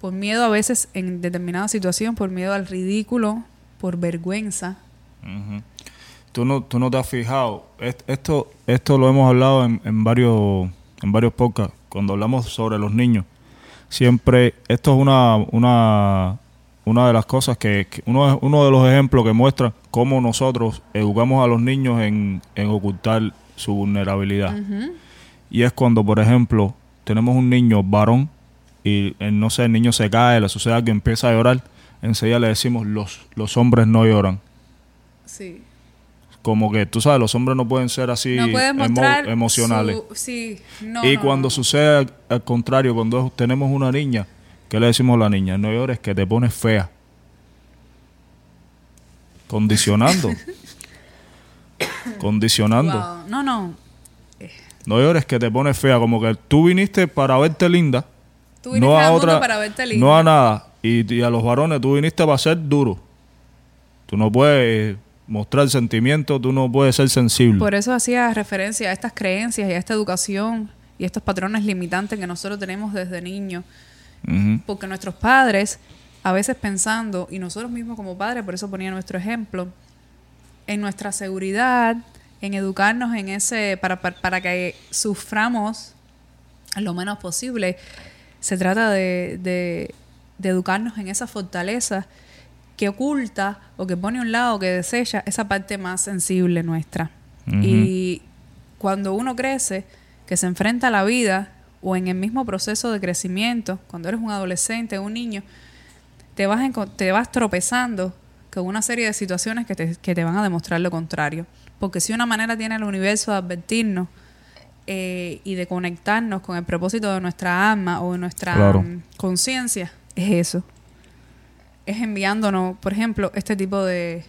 por miedo a veces en determinada situación, por miedo al ridículo, por vergüenza. Ujú. Tú no, tú no te has fijado. Est- Esto, esto lo hemos hablado en, en varios, en varios podcasts. Cuando hablamos sobre los niños. Siempre, esto es una, una, una de las cosas que, que uno, uno de los ejemplos que muestra cómo nosotros educamos a los niños en, en ocultar su vulnerabilidad. Y es cuando, por ejemplo, tenemos un niño varón y, no sé, el niño se cae, le sucede algo, empieza a llorar, enseguida le decimos, los, los hombres no lloran. Sí. Como que, tú sabes, los hombres no pueden ser así no emo- emocionales. su- sí, no, y no, cuando no. sucede al, contrario, cuando tenemos una niña, ¿qué le decimos a la niña? No llores, que te pones fea. Condicionando. Condicionando. Wow. No, no. No llores, que te pones fea. Como que tú viniste para verte linda. Tú viniste no a otra, para verte linda. No a nada. Y, y a los varones, tú viniste para ser duro. Tú no puedes mostrar sentimientos, tú no puedes ser sensible. Por eso hacía referencia a estas creencias y a esta educación y estos patrones limitantes que nosotros tenemos desde niños. Ujú. Porque nuestros padres a veces pensando, y nosotros mismos como padres, por eso ponía nuestro ejemplo, en nuestra seguridad, en educarnos en ese, para, para, para que suframos lo menos posible. Se trata de, de, de educarnos en esa fortaleza que oculta o que pone a un lado, que desecha esa parte más sensible nuestra. Y cuando uno crece, que se enfrenta a la vida o en el mismo proceso de crecimiento, cuando eres un adolescente, un niño, te vas, enco- te vas tropezando con una serie de situaciones que te, que te van a demostrar lo contrario. Porque si una manera tiene el universo de advertirnos eh, y de conectarnos con el propósito de nuestra alma o de nuestra Claro. mm, conciencia, es eso. Es enviándonos, por ejemplo, este tipo de,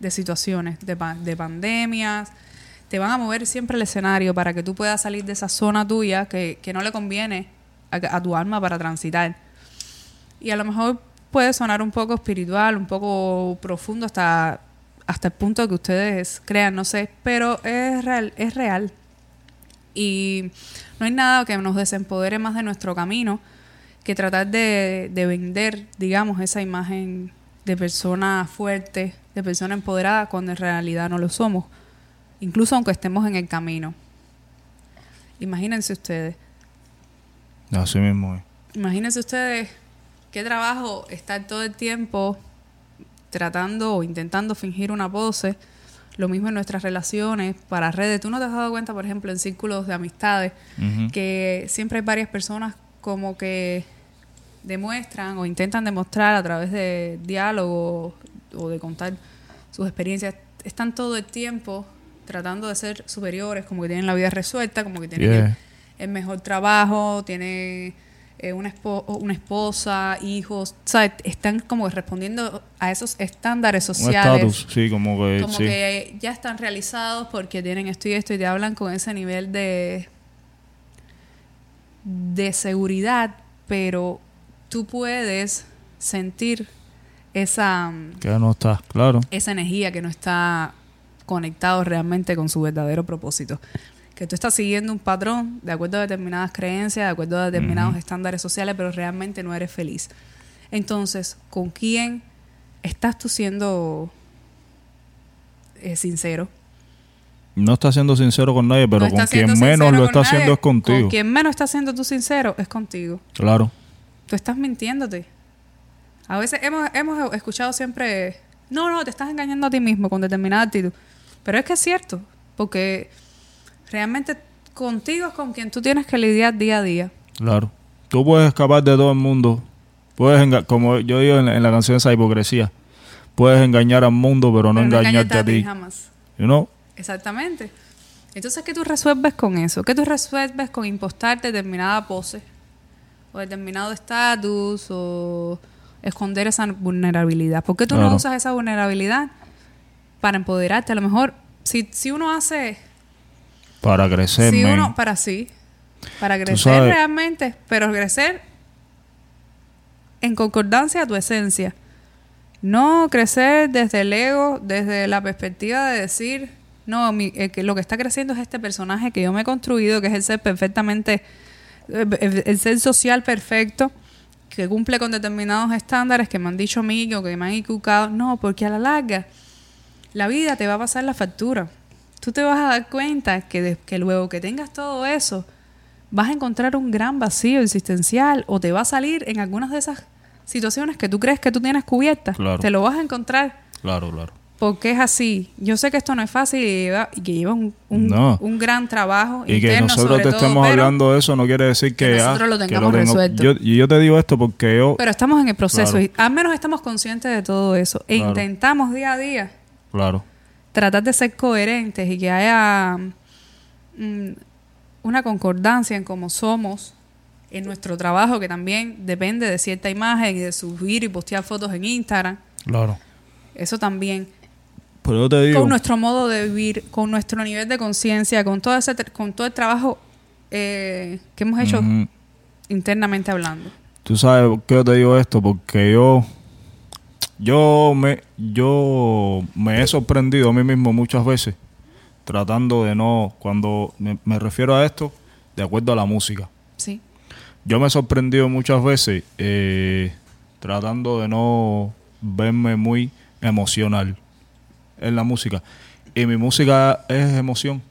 de situaciones, de, de pandemias. Te van a mover siempre el escenario para que tú puedas salir de esa zona tuya que, que no le conviene a, a tu alma para transitar. Y a lo mejor puede sonar un poco espiritual, un poco profundo hasta, hasta el punto que ustedes crean, no sé, pero es real, es real. Y no hay nada que nos desempodere más de nuestro camino que tratar de, de vender, digamos, esa imagen de persona fuerte, de persona empoderada, cuando en realidad no lo somos, incluso aunque estemos en el camino. Imagínense ustedes, Así mismo es. Imagínense ustedes qué trabajo estar todo el tiempo tratando o intentando fingir una pose. Lo mismo en nuestras relaciones, para redes. ¿Tú no te has dado cuenta, por ejemplo, en círculos de amistades, que siempre hay varias personas como que demuestran o intentan demostrar a través de diálogo o de contar sus experiencias? Están todo el tiempo tratando de ser superiores, como que tienen la vida resuelta, como que tienen Yeah. el- el mejor trabajo, tiene eh, una, espo- una esposa, hijos, ¿sabes? Están como respondiendo a esos estándares Un sociales. sí, como que como sí. que ya están realizados porque tienen esto y esto y te hablan con ese nivel de de seguridad, pero tú puedes sentir esa Que no está, claro. esa energía que no está conectado realmente con su verdadero propósito. Que tú estás siguiendo un patrón de acuerdo a determinadas creencias, de acuerdo a determinados estándares sociales, pero realmente no eres feliz. Entonces, ¿con quién estás tú siendo eh, sincero? No está siendo sincero con nadie, pero No con quien menos lo está nadie. haciendo es contigo. Con quien menos está siendo tú sincero es contigo. Claro. Tú estás mintiéndote. A veces hemos, hemos escuchado siempre, no, no, te estás engañando a ti mismo con determinada actitud. Pero es que es cierto, porque realmente contigo es con quien tú tienes que lidiar día a día. Claro. Tú puedes escapar de todo el mundo. Puedes como yo digo en la, en la canción esa hipocresía. Puedes engañar al mundo, pero no pero engañarte a ti. jamás. You know? Exactamente. Entonces, ¿qué tú resuelves con eso? ¿Qué tú resuelves con impostar determinada pose? O determinado estatus o esconder esa vulnerabilidad. ¿Por qué tú no usas esa vulnerabilidad para empoderarte? A lo mejor, si, si uno hace... Para crecer, si man. uno... Para sí. Para crecer realmente. Pero crecer en concordancia a tu esencia. No crecer desde el ego, desde la perspectiva de decir, no, mi- eh, que lo que está creciendo es este personaje que yo me he construido, que es el ser perfectamente, eh, el, el ser social perfecto, que cumple con determinados estándares que me han dicho a mí o que me han inculcado. No, porque a la larga la vida te va a pasar la factura. Tú te vas a dar cuenta que, de- que luego que tengas todo eso, vas a encontrar un gran vacío existencial o te va a salir en algunas de esas situaciones que tú crees que tú tienes cubiertas. Claro. Te lo vas a encontrar Claro, claro. Porque es así. Yo sé que esto no es fácil y, lleva- y que lleva un, un- No. un gran trabajo. Y que interno nosotros sobre te todo, estemos hablando de eso no quiere decir que, que ah, nosotros lo que tengamos resuelto. Yo, y yo te digo esto porque yo, Pero estamos en el proceso Claro. y al menos estamos conscientes de todo eso. E Claro. intentamos día a día claro, tratar de ser coherentes y que haya mm, una concordancia en cómo somos en nuestro trabajo, que también depende de cierta imagen y de subir y postear fotos en Instagram. claro. Eso también. Te digo, Con nuestro modo de vivir, con nuestro nivel de conciencia, con todo ese con todo el trabajo eh, que hemos hecho internamente hablando. tú sabes por qué yo te digo esto, porque yo, yo me, yo me he sorprendido a mí mismo muchas veces tratando de no, cuando me, me refiero a esto, de acuerdo a la música. Sí. Yo me he sorprendido muchas veces eh, tratando de no verme muy emocional en la música. Y mi música es emoción.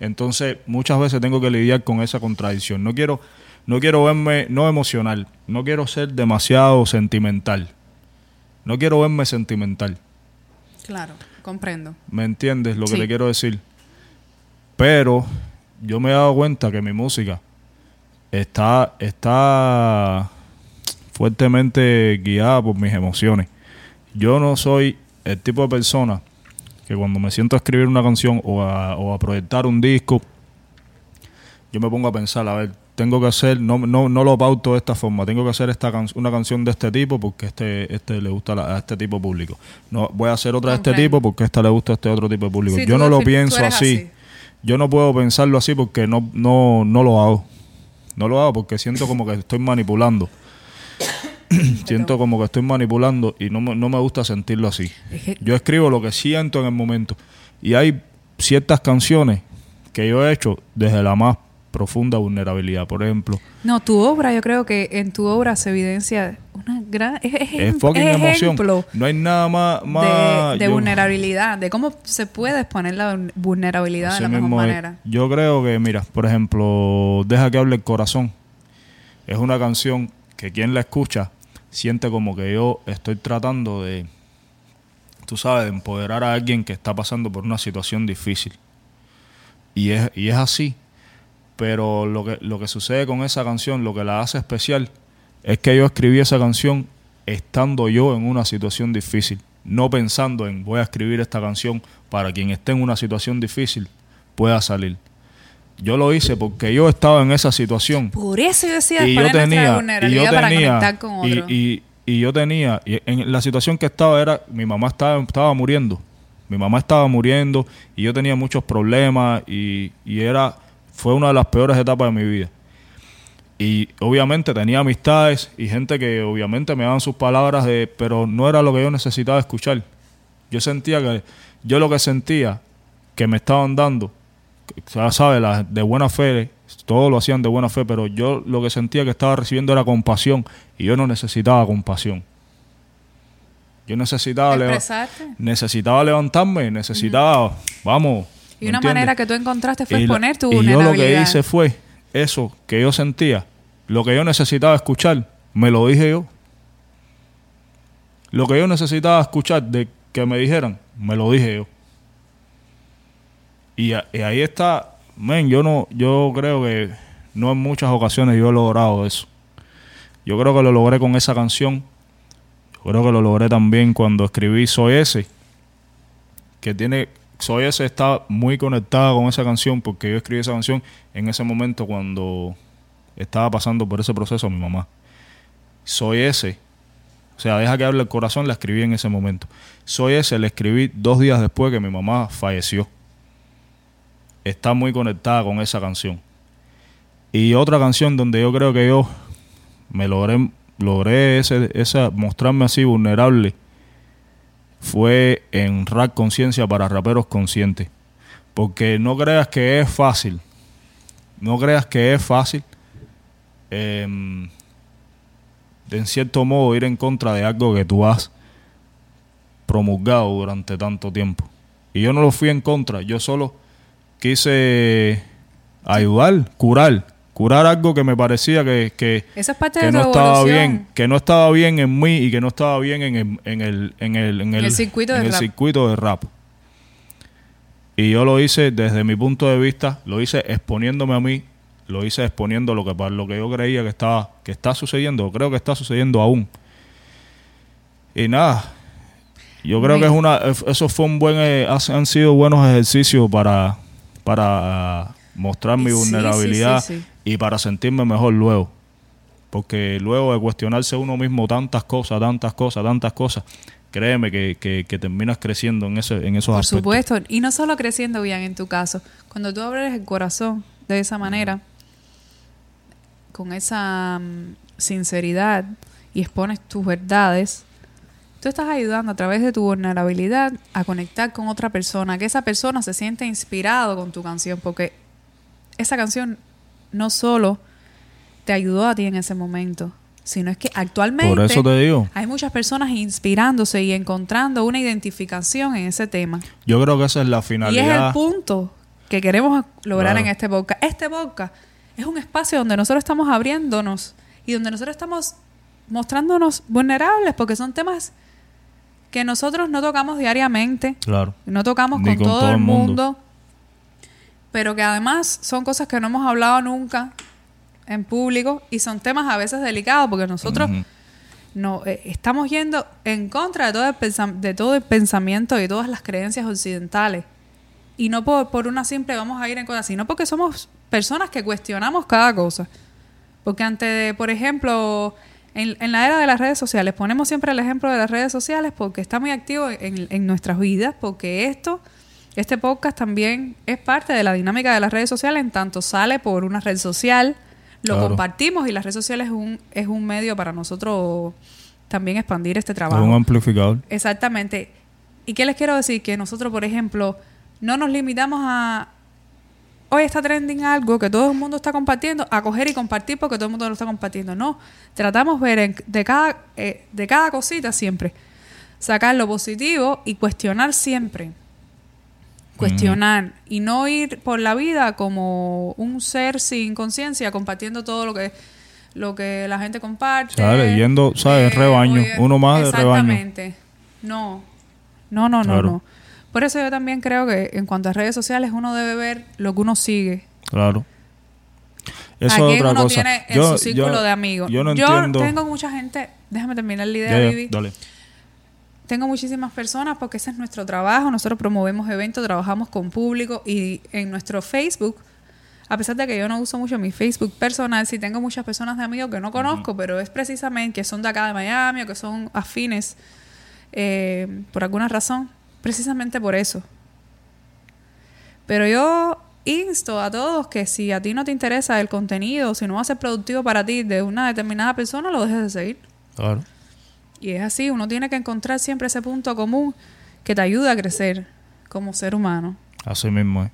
Entonces, muchas veces tengo que lidiar con esa contradicción. No quiero, no quiero verme no emocional, no quiero ser demasiado sentimental. No quiero verme sentimental. Claro, comprendo. ¿Me entiendes lo que te quiero decir? Pero yo me he dado cuenta que mi música está, está fuertemente guiada por mis emociones. Yo no soy el tipo de persona que cuando me siento a escribir una canción o a, proyectar un disco, yo me pongo a pensar, a ver, tengo que hacer, no, no, no lo pauto de esta forma, tengo que hacer esta una canción de este tipo porque este, este le gusta a este tipo de público. No, voy a hacer otra de este tipo porque esta le gusta a este otro tipo de público. yo no lo pienso así. Yo no puedo pensarlo así porque no, no, no lo hago. No lo hago porque siento como que estoy manipulando. Siento como que estoy manipulando y no, no me gusta sentirlo así. Yo escribo lo que siento en el momento. Y hay ciertas canciones que yo he hecho desde la más profunda vulnerabilidad, por ejemplo. No, tu obra, yo creo que en tu obra se evidencia una gran... Es, es, ejemplo No hay nada más... de, vulnerabilidad, de cómo se puede exponer la vulnerabilidad de la mejor manera. Yo creo que, mira, por ejemplo, Deja que hable el corazón. Es una canción que quien la escucha siente como que yo estoy tratando de, tú sabes, de empoderar a alguien que está pasando por una situación difícil. Y es, y es así. Pero lo que, lo que sucede con esa canción, lo que la hace especial, es que yo escribí esa canción estando yo en una situación difícil, no pensando en voy a escribir esta canción para quien esté en una situación difícil pueda salir. Yo lo hice porque yo estaba en esa situación. Por eso yo decía, y yo tenía, y yo para conectar con otro. Y, y, yo tenía, y en la situación que estaba era, mi mamá estaba, estaba muriendo. Mi mamá estaba muriendo y yo tenía muchos problemas y, y era, fue una de las peores etapas de mi vida. Y obviamente tenía amistades y gente que obviamente me daban sus palabras, de, pero no era lo que yo necesitaba escuchar. Yo sentía que, yo lo que sentía que me estaban dando ya sabe, de buena fe, todos lo hacían de buena fe, pero yo lo que sentía que estaba recibiendo era compasión y yo no necesitaba compasión. Yo necesitaba, necesitaba levantarme, necesitaba, vamos. Y una manera que tú encontraste fue exponer tu y yo lo que hice fue eso que yo sentía, lo que yo necesitaba escuchar, me lo dije yo. Lo que yo necesitaba escuchar de que me dijeran, me lo dije yo. Y, ahí está, men, yo no, yo creo que no en muchas ocasiones yo he logrado eso. Yo creo que lo logré con esa canción. Yo creo que lo logré también cuando escribí Soy ese. Que tiene. Soy ese está muy conectada con esa canción porque yo escribí esa canción en ese momento cuando estaba pasando por ese proceso mi mamá. Soy ese. O sea, deja que hable el corazón, la escribí en ese momento. Soy ese, la escribí dos días después que mi mamá falleció está muy conectada con esa canción. Y otra canción donde yo creo que yo me logré, logré ese, mostrarme así vulnerable fue en Rap Conciencia para raperos conscientes. Porque no creas que es fácil. No creas que es fácil. De en cierto modo ir en contra de algo que tú has promulgado durante tanto tiempo. Y yo no lo fui en contra, yo solo quise ayudar, curar, curar algo que me parecía que, que, no estaba bien, que no estaba bien en mí y que no estaba bien en el, en el, en el, en el, circuito, de circuito de rap. Y yo lo hice desde mi punto de vista, lo hice exponiéndome a mí, lo hice exponiendo lo que para lo que yo creía que estaba, que está sucediendo, creo que está sucediendo aún. Y nada, yo creo que es una, eso fue un buen, eh, han sido buenos ejercicios para para mostrar mi vulnerabilidad y para sentirme mejor luego. Porque luego de cuestionarse uno mismo tantas cosas, tantas cosas, tantas cosas, créeme que, que, terminas creciendo en, ese, en esos aspectos. Por supuesto, y no solo creciendo bien en tu caso, cuando tú abres el corazón de esa manera, con esa mm, sinceridad y expones tus verdades, Tú estás ayudando a través de tu vulnerabilidad a conectar con otra persona, que esa persona se siente inspirado con tu canción, porque esa canción no solo te ayudó a ti en ese momento, sino es que actualmente Por eso te digo. hay muchas personas inspirándose y encontrando una identificación en ese tema. Yo creo que esa es la Y es finalidad. el punto que queremos lograr Claro. en este podcast. Este podcast es un espacio donde nosotros estamos abriéndonos y donde nosotros estamos mostrándonos vulnerables porque son temas que nosotros no tocamos diariamente, Claro. no tocamos con, con todo, todo el mundo. mundo, pero que además son cosas que no hemos hablado nunca en público y son temas a veces delicados porque nosotros no eh, estamos yendo en contra de todo el de todo el pensamiento y todas las creencias occidentales y no por, por una simple vamos a ir en contra sino porque somos personas que cuestionamos cada cosa porque ante de, por ejemplo en, en la era de las redes sociales ponemos siempre el ejemplo de las redes sociales porque está muy activo en, en nuestras vidas porque esto este podcast también es parte de la dinámica de las redes sociales en tanto sale por una red social lo Claro. compartimos y las redes sociales es un, es un medio para nosotros también expandir este Es trabajo. un amplificador. Exactamente. ¿Y qué les quiero decir? Que nosotros, por ejemplo, no nos limitamos a hoy está trending algo que todo el mundo está compartiendo, a coger y compartir porque todo el mundo lo está compartiendo. No, tratamos ver en- de cada, eh, de cada cosita siempre, sacar lo positivo y cuestionar siempre. Cuestionar y no ir por la vida como un ser sin conciencia compartiendo todo lo que lo que la gente comparte. O sea, leyendo, ¿sabes? Rebaño. Uno más de rebaño. Exactamente. No. No, no, no, Claro. no. Por eso yo también creo que en cuanto a redes sociales uno debe ver lo que uno sigue. Claro. Eso a es otra uno cosa. tiene en su círculo yo- de amigos. Yo no entiendo. tengo mucha gente... Déjame terminar la idea, Vivi. dale. Tengo muchísimas personas porque ese es nuestro trabajo. Nosotros promovemos eventos, trabajamos con público y en nuestro Facebook, a pesar de que yo no uso mucho mi Facebook personal, sí tengo muchas personas de amigos que no conozco, pero es precisamente que son de acá de Miami o que son afines eh, por alguna razón, precisamente por eso. Pero yo insto a todos que si a ti no te interesa el contenido, si no va a ser productivo para ti de una determinada persona, lo dejes de seguir. Claro. Y es así, uno tiene que encontrar siempre ese punto común que te ayuda a crecer como ser humano. Así mismo es.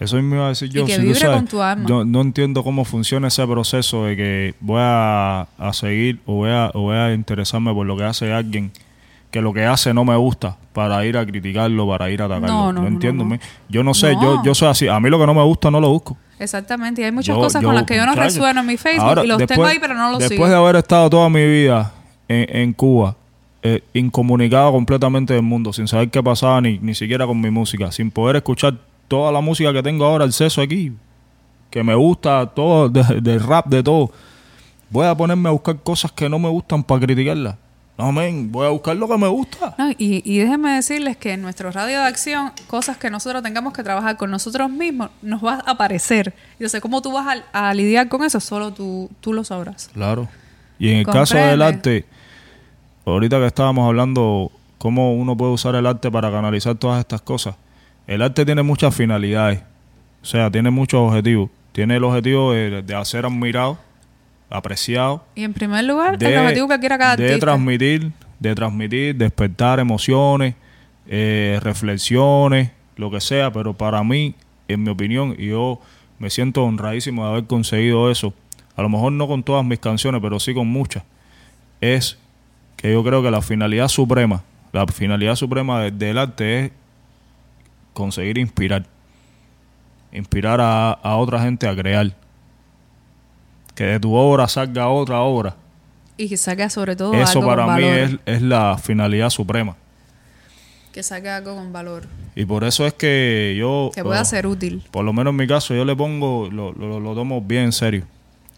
Eso mismo iba a decir yo. que si vibre sabes, con tu alma. Yo no entiendo cómo funciona ese proceso de que voy a, a seguir o voy a, o voy a interesarme por lo que hace alguien que lo que hace no me gusta para ir a criticarlo, para ir a atacarlo. No, no, no, entiendo. no, no. Yo no sé, yo, yo soy así. A mí lo que no me gusta no lo busco. Exactamente, y hay muchas Yo- cosas yo- con las que yo no resueno en mi Facebook ahora, y los tengo después- ahí, pero no los Después sigo. de haber estado toda mi vida en, en Cuba, eh, incomunicado completamente del mundo, sin saber qué pasaba ni, ni siquiera con mi música, sin poder escuchar toda la música que tengo ahora, el acceso aquí, que me gusta todo, de, de rap, de todo, voy a ponerme a buscar cosas que no me gustan para criticarlas. No, men, voy a buscar lo que me gusta. No, y, y déjenme decirles que en nuestro radio de acción, cosas que nosotros tengamos que trabajar con nosotros mismos, nos va a aparecer. Yo sé cómo tú vas a, a lidiar con eso, solo tú, tú lo sabrás. Claro. Y en el caso del arte, ahorita que estábamos hablando cómo uno puede usar el arte para canalizar todas estas cosas, el arte tiene muchas finalidades, o sea, tiene muchos objetivos. Tiene el objetivo de, de hacer admirado, apreciado, Y en primer lugar, de, el objetivo que quiera cada de artista. transmitir, de transmitir, despertar emociones, eh, reflexiones, lo que sea, pero para mí, en mi opinión, y yo me siento honradísimo de haber conseguido eso, a lo mejor no con todas mis canciones, pero sí con muchas, es que yo creo que la finalidad suprema, la finalidad suprema de- del arte es conseguir inspirar, inspirar a, a otra gente a crear, que de tu obra salga otra obra. Y que saque sobre todo Eso algo para con mí valor. es, es la finalidad suprema. Que saque algo con valor. Y por eso es que yo, Que pueda oh, ser útil. por lo menos en mi caso, yo le pongo, lo, lo, lo tomo bien en serio.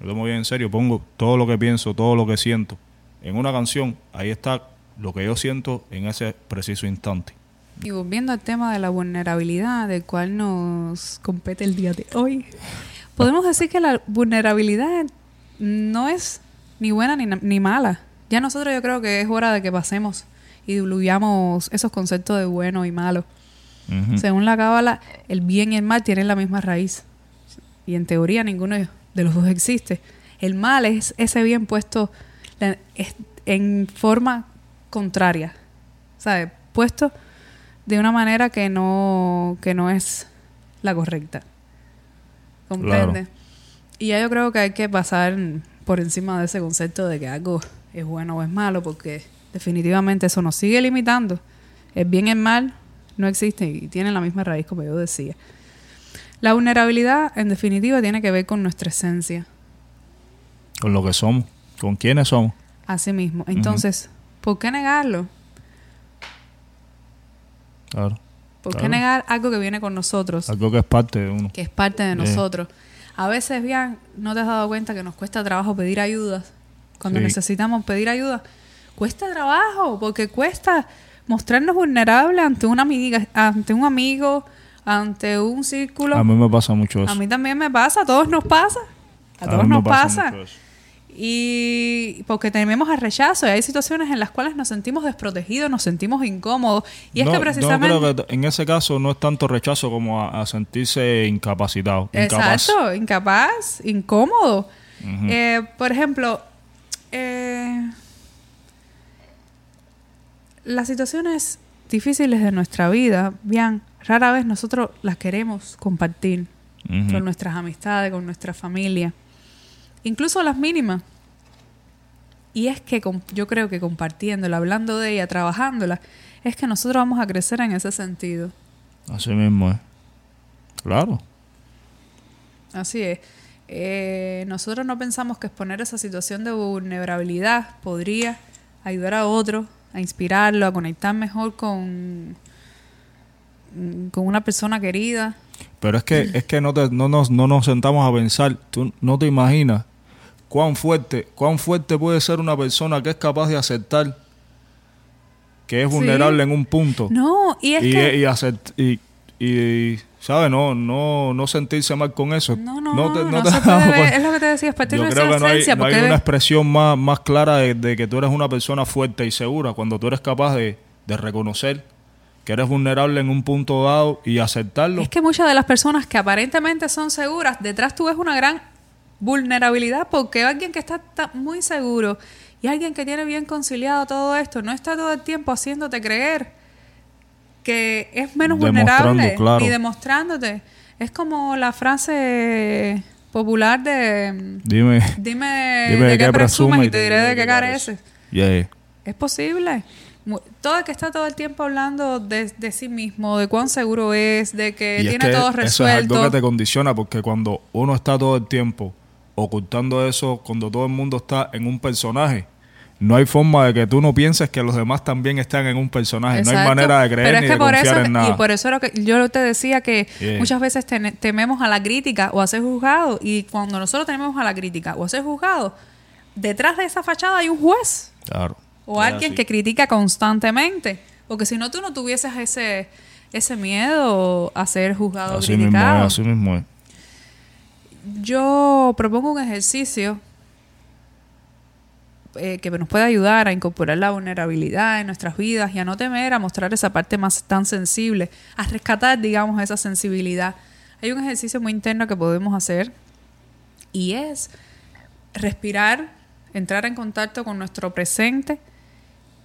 Lo tomo bien en serio, pongo todo lo que pienso, todo lo que siento. En una canción, ahí está lo que yo siento en ese preciso instante. Y volviendo al tema de la vulnerabilidad, del cual nos compete el día de hoy, podemos decir que la vulnerabilidad no es ni buena ni, ni mala. Ya nosotros yo creo que es hora de que pasemos y diluyamos esos conceptos de bueno y malo. Según la cábala, el bien y el mal tienen la misma raíz. Y en teoría ninguno de los dos existe. El mal es ese bien puesto en forma contraria. ¿Sabes? Puesto de una manera que no, que no es la correcta. ¿Comprende? Claro. Y ya yo creo que hay que pasar por encima de ese concepto de que algo es bueno o es malo, porque definitivamente eso nos sigue limitando. El bien y el mal no existen y tienen la misma raíz, como yo decía. La vulnerabilidad, en definitiva, tiene que ver con nuestra esencia. Con lo que somos, con quiénes somos. Así mismo. Entonces, ¿por qué negarlo? Claro. ¿Por qué Claro. negar algo que viene con nosotros? Algo que es parte de uno. que es parte de nosotros. A veces, bien, no te has dado cuenta que nos cuesta trabajo pedir ayuda. Cuando Sí. necesitamos pedir ayuda, cuesta trabajo, porque cuesta mostrarnos vulnerables ante una amiga, ante un amigo, ante un círculo. A mí me pasa mucho eso. A mí también me pasa, a todos nos pasa. A todos mí me nos pasa. mucho eso. Y porque tememos al rechazo, y hay situaciones en las cuales nos sentimos desprotegidos, nos sentimos incómodos. Y es no, que no precisamente. creo que en ese caso no es tanto rechazo como a, a sentirse incapacitado. Exacto, incapaz, incómodo. Eh, por ejemplo, eh, las situaciones difíciles de nuestra vida, bien, rara vez nosotros las queremos compartir con nuestras amistades, con nuestra familia, incluso las mínimas. Y es que yo creo que compartiéndola, hablando de ella, trabajándola, es que nosotros vamos a crecer en ese sentido. Así mismo es. Claro. Así es. Eh, nosotros no pensamos que exponer esa situación de vulnerabilidad podría ayudar a otro, a inspirarlo, a conectar mejor con, con una persona querida. Pero es que, es que no, te- no, nos, no nos sentamos a pensar. Tú no te imaginas cuán fuerte, cuán fuerte puede ser una persona que es capaz de aceptar que es Sí. vulnerable en un punto. No, y es y, que... y, acept- y, y, ¿sabes? No, no, no sentirse mal con eso. no, no, no, te- no te se das puede ver. cuenta. Es lo que te decía, es partir Yo de creo nuestra que no hay, no una expresión más, más clara de, de que tú eres una persona fuerte y segura cuando tú eres capaz de, de reconocer que eres vulnerable en un punto dado y aceptarlo. Es que muchas de las personas que aparentemente son seguras, detrás tú ves una gran vulnerabilidad porque alguien que está muy seguro y alguien que tiene bien conciliado todo esto no está todo el tiempo haciéndote creer que es menos vulnerable claro. ni demostrándote. Es como la frase popular de Dime, dime, dime de qué presumes y te diré de qué careces. Yeah. Es posible. Todo el que está todo el tiempo hablando de, de sí mismo, de cuán seguro es, de que Y es tiene que todo Eso es resuelto. algo que te condiciona porque cuando uno está todo el tiempo ocultando eso, cuando todo el mundo está en un personaje, no hay forma de que tú no pienses que los demás también están en un personaje. No hay manera de creer Pero es ni que de por confiar eso, en nada. Y por eso era que yo te decía que Yeah. muchas veces tememos a la crítica o a ser juzgado. Y cuando nosotros tememos a la crítica o a ser juzgado, detrás de esa fachada hay un juez Claro. o alguien que critica constantemente. Porque si no, tú no tuvieses ese, ese miedo a ser juzgado o Así mismo criticado. es, así mismo es. Yo propongo un ejercicio eh, que nos puede ayudar a incorporar la vulnerabilidad en nuestras vidas y a no temer a mostrar esa parte más tan sensible, a rescatar, digamos, esa sensibilidad. Hay un ejercicio muy interno que podemos hacer y es respirar, entrar en contacto con nuestro presente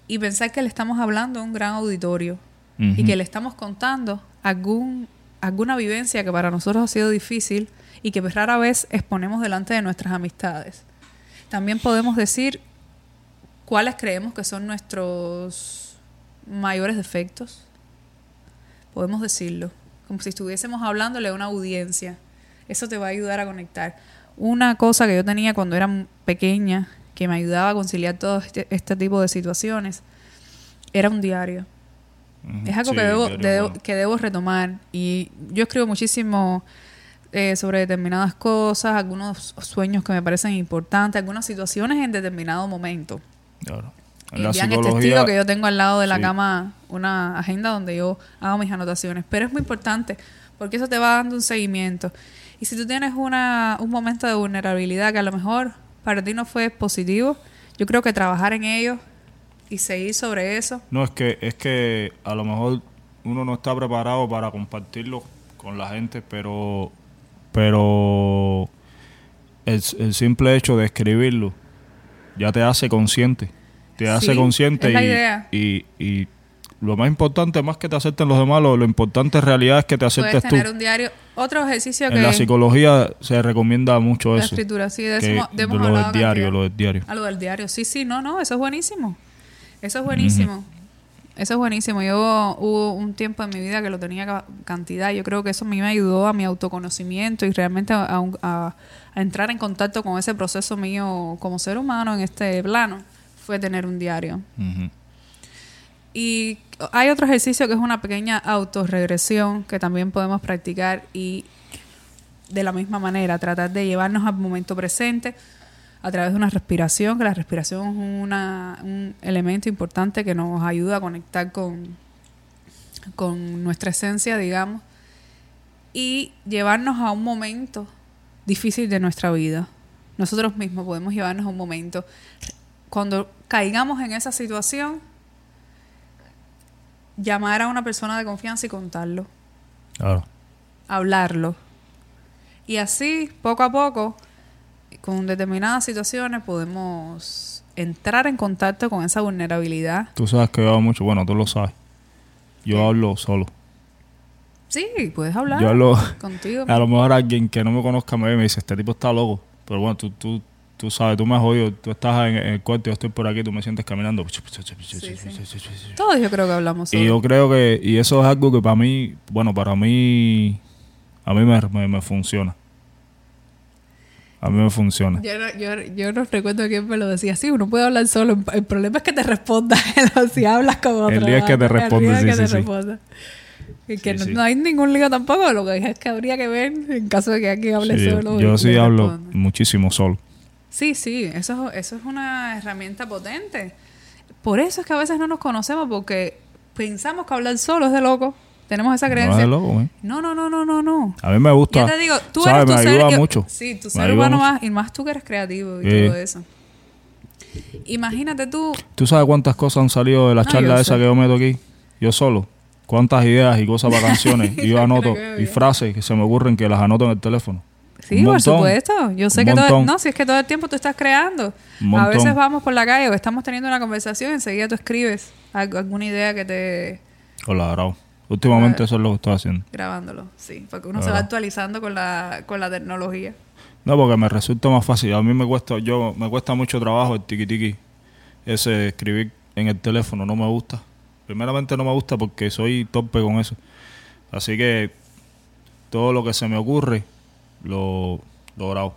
y pensar que le estamos hablando a un gran auditorio y que le estamos contando algún, alguna vivencia que para nosotros ha sido difícil y que pues rara vez exponemos delante de nuestras amistades. También podemos decir cuáles creemos que son nuestros mayores defectos. Podemos decirlo, como si estuviésemos hablándole a una audiencia. Eso te va a ayudar a conectar. Una cosa que yo tenía cuando era pequeña, que me ayudaba a conciliar todo este, este tipo de situaciones, era un diario. Ujú. Es algo Sí, que, debo, diario, de- bueno. que debo retomar. Y yo escribo muchísimo eh, sobre determinadas cosas, algunos sueños que me parecen importantes, algunas situaciones en determinado momento. Claro. Y la el psicología, testigo que yo tengo al lado de la sí. cama una agenda donde yo hago mis anotaciones. Pero es muy importante porque eso te va dando un seguimiento. Y si tú tienes una, un momento de vulnerabilidad que a lo mejor para ti no fue positivo, yo creo que trabajar en ello y seguir sobre eso No, es que, es que a lo mejor uno no está preparado para compartirlo con la gente, pero, pero el, el simple hecho de escribirlo ya te hace consciente. Te hace Sí, consciente es la y, idea. y, y lo más importante, más que te acepten los demás, lo, lo importante en realidad es que te Puedes aceptes tú. tener un diario. Otro ejercicio que... En la psicología se recomienda mucho la eso. escritura, sí, de eso que- de lo del diario, cantidad. lo del diario. A lo del diario. Sí, sí, no, no, eso es buenísimo. Eso es buenísimo. Eso es buenísimo. Yo hubo un tiempo en mi vida que lo tenía ca- cantidad. Yo creo que eso a mí me ayudó a mi autoconocimiento y realmente a, a entrar en contacto con ese proceso mío como ser humano en este plano. Fue tener un diario. Y hay otro ejercicio que es una pequeña autorregresión que también podemos practicar y de la misma manera tratar de llevarnos al momento presente a través de una respiración, que la respiración es una- un elemento importante que nos ayuda a conectar con, con nuestra esencia, digamos, y llevarnos a un momento difícil de nuestra vida. Nosotros mismos podemos llevarnos a un momento. Cuando caigamos en esa situación, llamar a una persona de confianza y contarlo, Claro. hablarlo. Y así, poco a poco, con determinadas situaciones, podemos entrar en contacto con esa vulnerabilidad. Tú sabes que yo hablo mucho, bueno, tú lo sabes. Yo hablo solo. Sí, puedes hablar Yo hablo, contigo. a lo mejor alguien que no me conozca me ve y me dice, este tipo está loco. Pero bueno, tú, tú, tú sabes, tú me has oído, tú estás en, en el cuarto, yo estoy por aquí, tú me sientes caminando. Todos yo creo que hablamos Y solo. yo creo que, y eso es algo que para mí, bueno, para mí, a mí me, me, me funciona. A mí me funciona. Yo no, yo, yo no recuerdo quién me lo decía. Sí, uno puede hablar solo. El problema es que te responda si hablas con otro. El lío es que te El lío responde, es sí, que sí, te sí. responda. Y que no, hay ningún lío tampoco. Lo que es que habría que ver en caso de que alguien hable solo. yo sí hablo responda. muchísimo solo. Sí, sí, eso, eso es una herramienta potente. Por eso es que a veces no nos conocemos, porque pensamos que hablar solo es de loco. Tenemos esa No creencia. loco, ¿eh? No, no, no, no, no, no. A mí me gusta. Ya te digo, tú ¿sabes? eres tu me ser ayuda que- mucho. Sí, tu Me ser humano mucho. más, y más tú que eres creativo y todo eso. Imagínate tú, ¿Tú sabes cuántas cosas han salido de la No, charla esa sé. que yo meto aquí? Yo solo. Cuántas ideas y cosas para canciones. y yo anoto. Y frases que se me ocurren que las anoto en el teléfono. Sí, por supuesto. Yo sé que todo, no, si es que todo el tiempo tú estás creando. A veces vamos por la calle o estamos teniendo una conversación y enseguida tú escribes alguna idea que te O la grabo. Últimamente eso es lo que estoy haciendo. grabándolo, sí, porque uno se va actualizando con la con la tecnología. No, porque me resulta más fácil. A mí me cuesta, yo, me cuesta mucho trabajo el tiki tiki. Ese escribir en el teléfono no me gusta. Primeramente no me gusta porque soy torpe con eso. Así que todo lo que se me ocurre lo, lo grabo.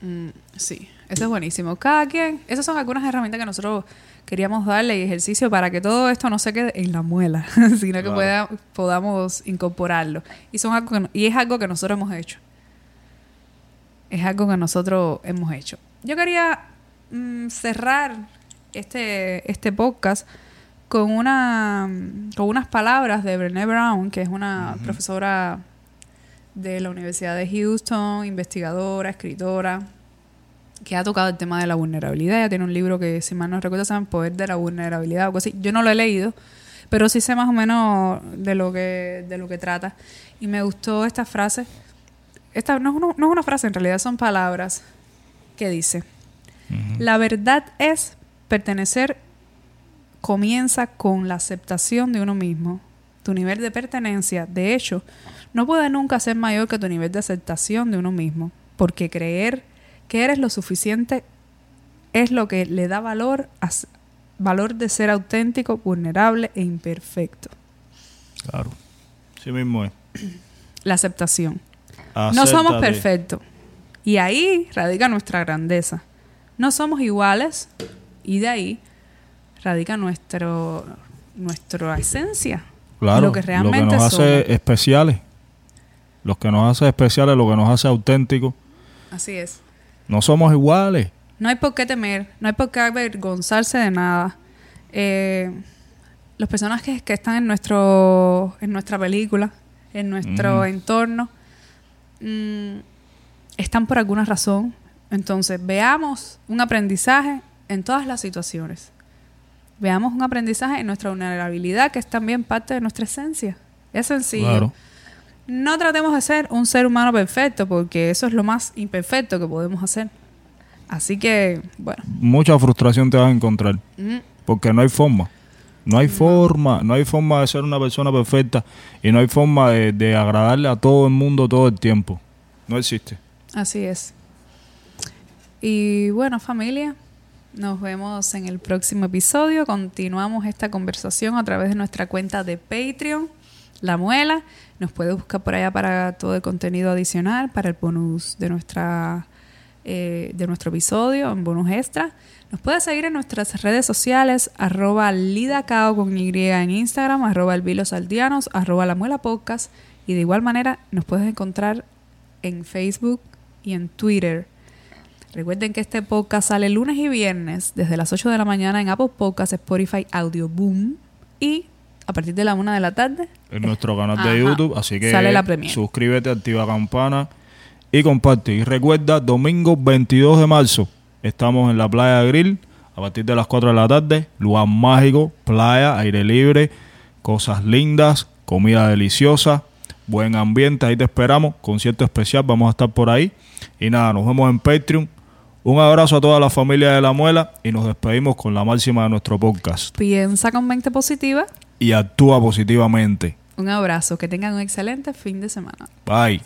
Mm, sí, eso es buenísimo. Cada quien, esas son algunas herramientas que nosotros queríamos darle ejercicio para que todo esto no se quede en la muela, sino que pueda- podamos incorporarlo. Y, son algo que y es algo que nosotros hemos hecho. Es algo que nosotros hemos hecho. Yo quería mm, cerrar este, este podcast con una con unas palabras de Brené Brown, que es una profesora de la Universidad de Houston, investigadora, escritora, que ha tocado el tema de la vulnerabilidad. Ella tiene un libro que, si mal no recuerdo, se llama Poder de la Vulnerabilidad o algo así. Yo no lo he leído, pero sí sé más o menos de lo que, de lo que trata. Y me gustó esta frase. Esta no es, una, no es una frase, en realidad son palabras que dice. La verdad es pertenecer comienza con la aceptación de uno mismo. Tu nivel de pertenencia, de hecho, no puede nunca ser mayor que tu nivel de aceptación de uno mismo, porque creer que eres lo suficiente es lo que le da valor a valor de ser auténtico, vulnerable e imperfecto. Claro. Sí mismo es. La aceptación. No somos perfectos. Y ahí radica nuestra grandeza. No somos iguales y de ahí radica nuestro nuestra esencia. Claro, lo que realmente nos hace somos. especiales. Lo que nos hace especiales, lo que nos hace auténticos. Así es. No somos iguales. No hay por qué temer, no hay por qué avergonzarse de nada. Eh, los personajes que están en nuestro en nuestra película, en nuestro Ujú. entorno, mm, están por alguna razón. Entonces, veamos un aprendizaje en todas las situaciones. Veamos un aprendizaje en nuestra vulnerabilidad, que es también parte de nuestra esencia. Es sencillo. Claro. No tratemos de ser un ser humano perfecto, porque eso es lo más imperfecto que podemos hacer. Así que, bueno. Mucha frustración te vas a encontrar. mm, Porque no hay forma. No hay forma, no hay forma de ser una persona perfecta y no hay forma de, de agradarle a todo el mundo todo el tiempo. No existe. Así es. Y bueno, familia, nos vemos en el próximo episodio. Continuamos esta conversación a través de nuestra cuenta de Patreon, La Muela. Nos puede buscar por allá para todo el contenido adicional, para el bonus de nuestra eh, de nuestro episodio, en bonus extra. Nos puede seguir en nuestras redes sociales, arroba lidacao con Y en Instagram, arroba elvilosaldianos, arroba la muela podcast. Y de igual manera nos puedes encontrar en Facebook y en Twitter. Recuerden que este podcast sale lunes y viernes desde las 8 de la mañana en Apple Podcasts, Spotify, Audio Boom y a partir de la 1 de la tarde En nuestro canal de Ajá. YouTube, así que Sale la premiere. suscríbete, activa campana y comparte. Y recuerda, domingo 22 de marzo, estamos en la playa de Grill a partir de las 4 de la tarde. Lugar mágico, playa, aire libre, cosas lindas, comida deliciosa, buen ambiente. Ahí te esperamos. Concierto especial, vamos a estar por ahí. Y nada, nos vemos en Patreon. Un abrazo a toda la familia de La Muela y nos despedimos con la máxima de nuestro podcast. piensa con mente positiva. Y actúa positivamente. Un abrazo, que tengan un excelente fin de semana. Bye.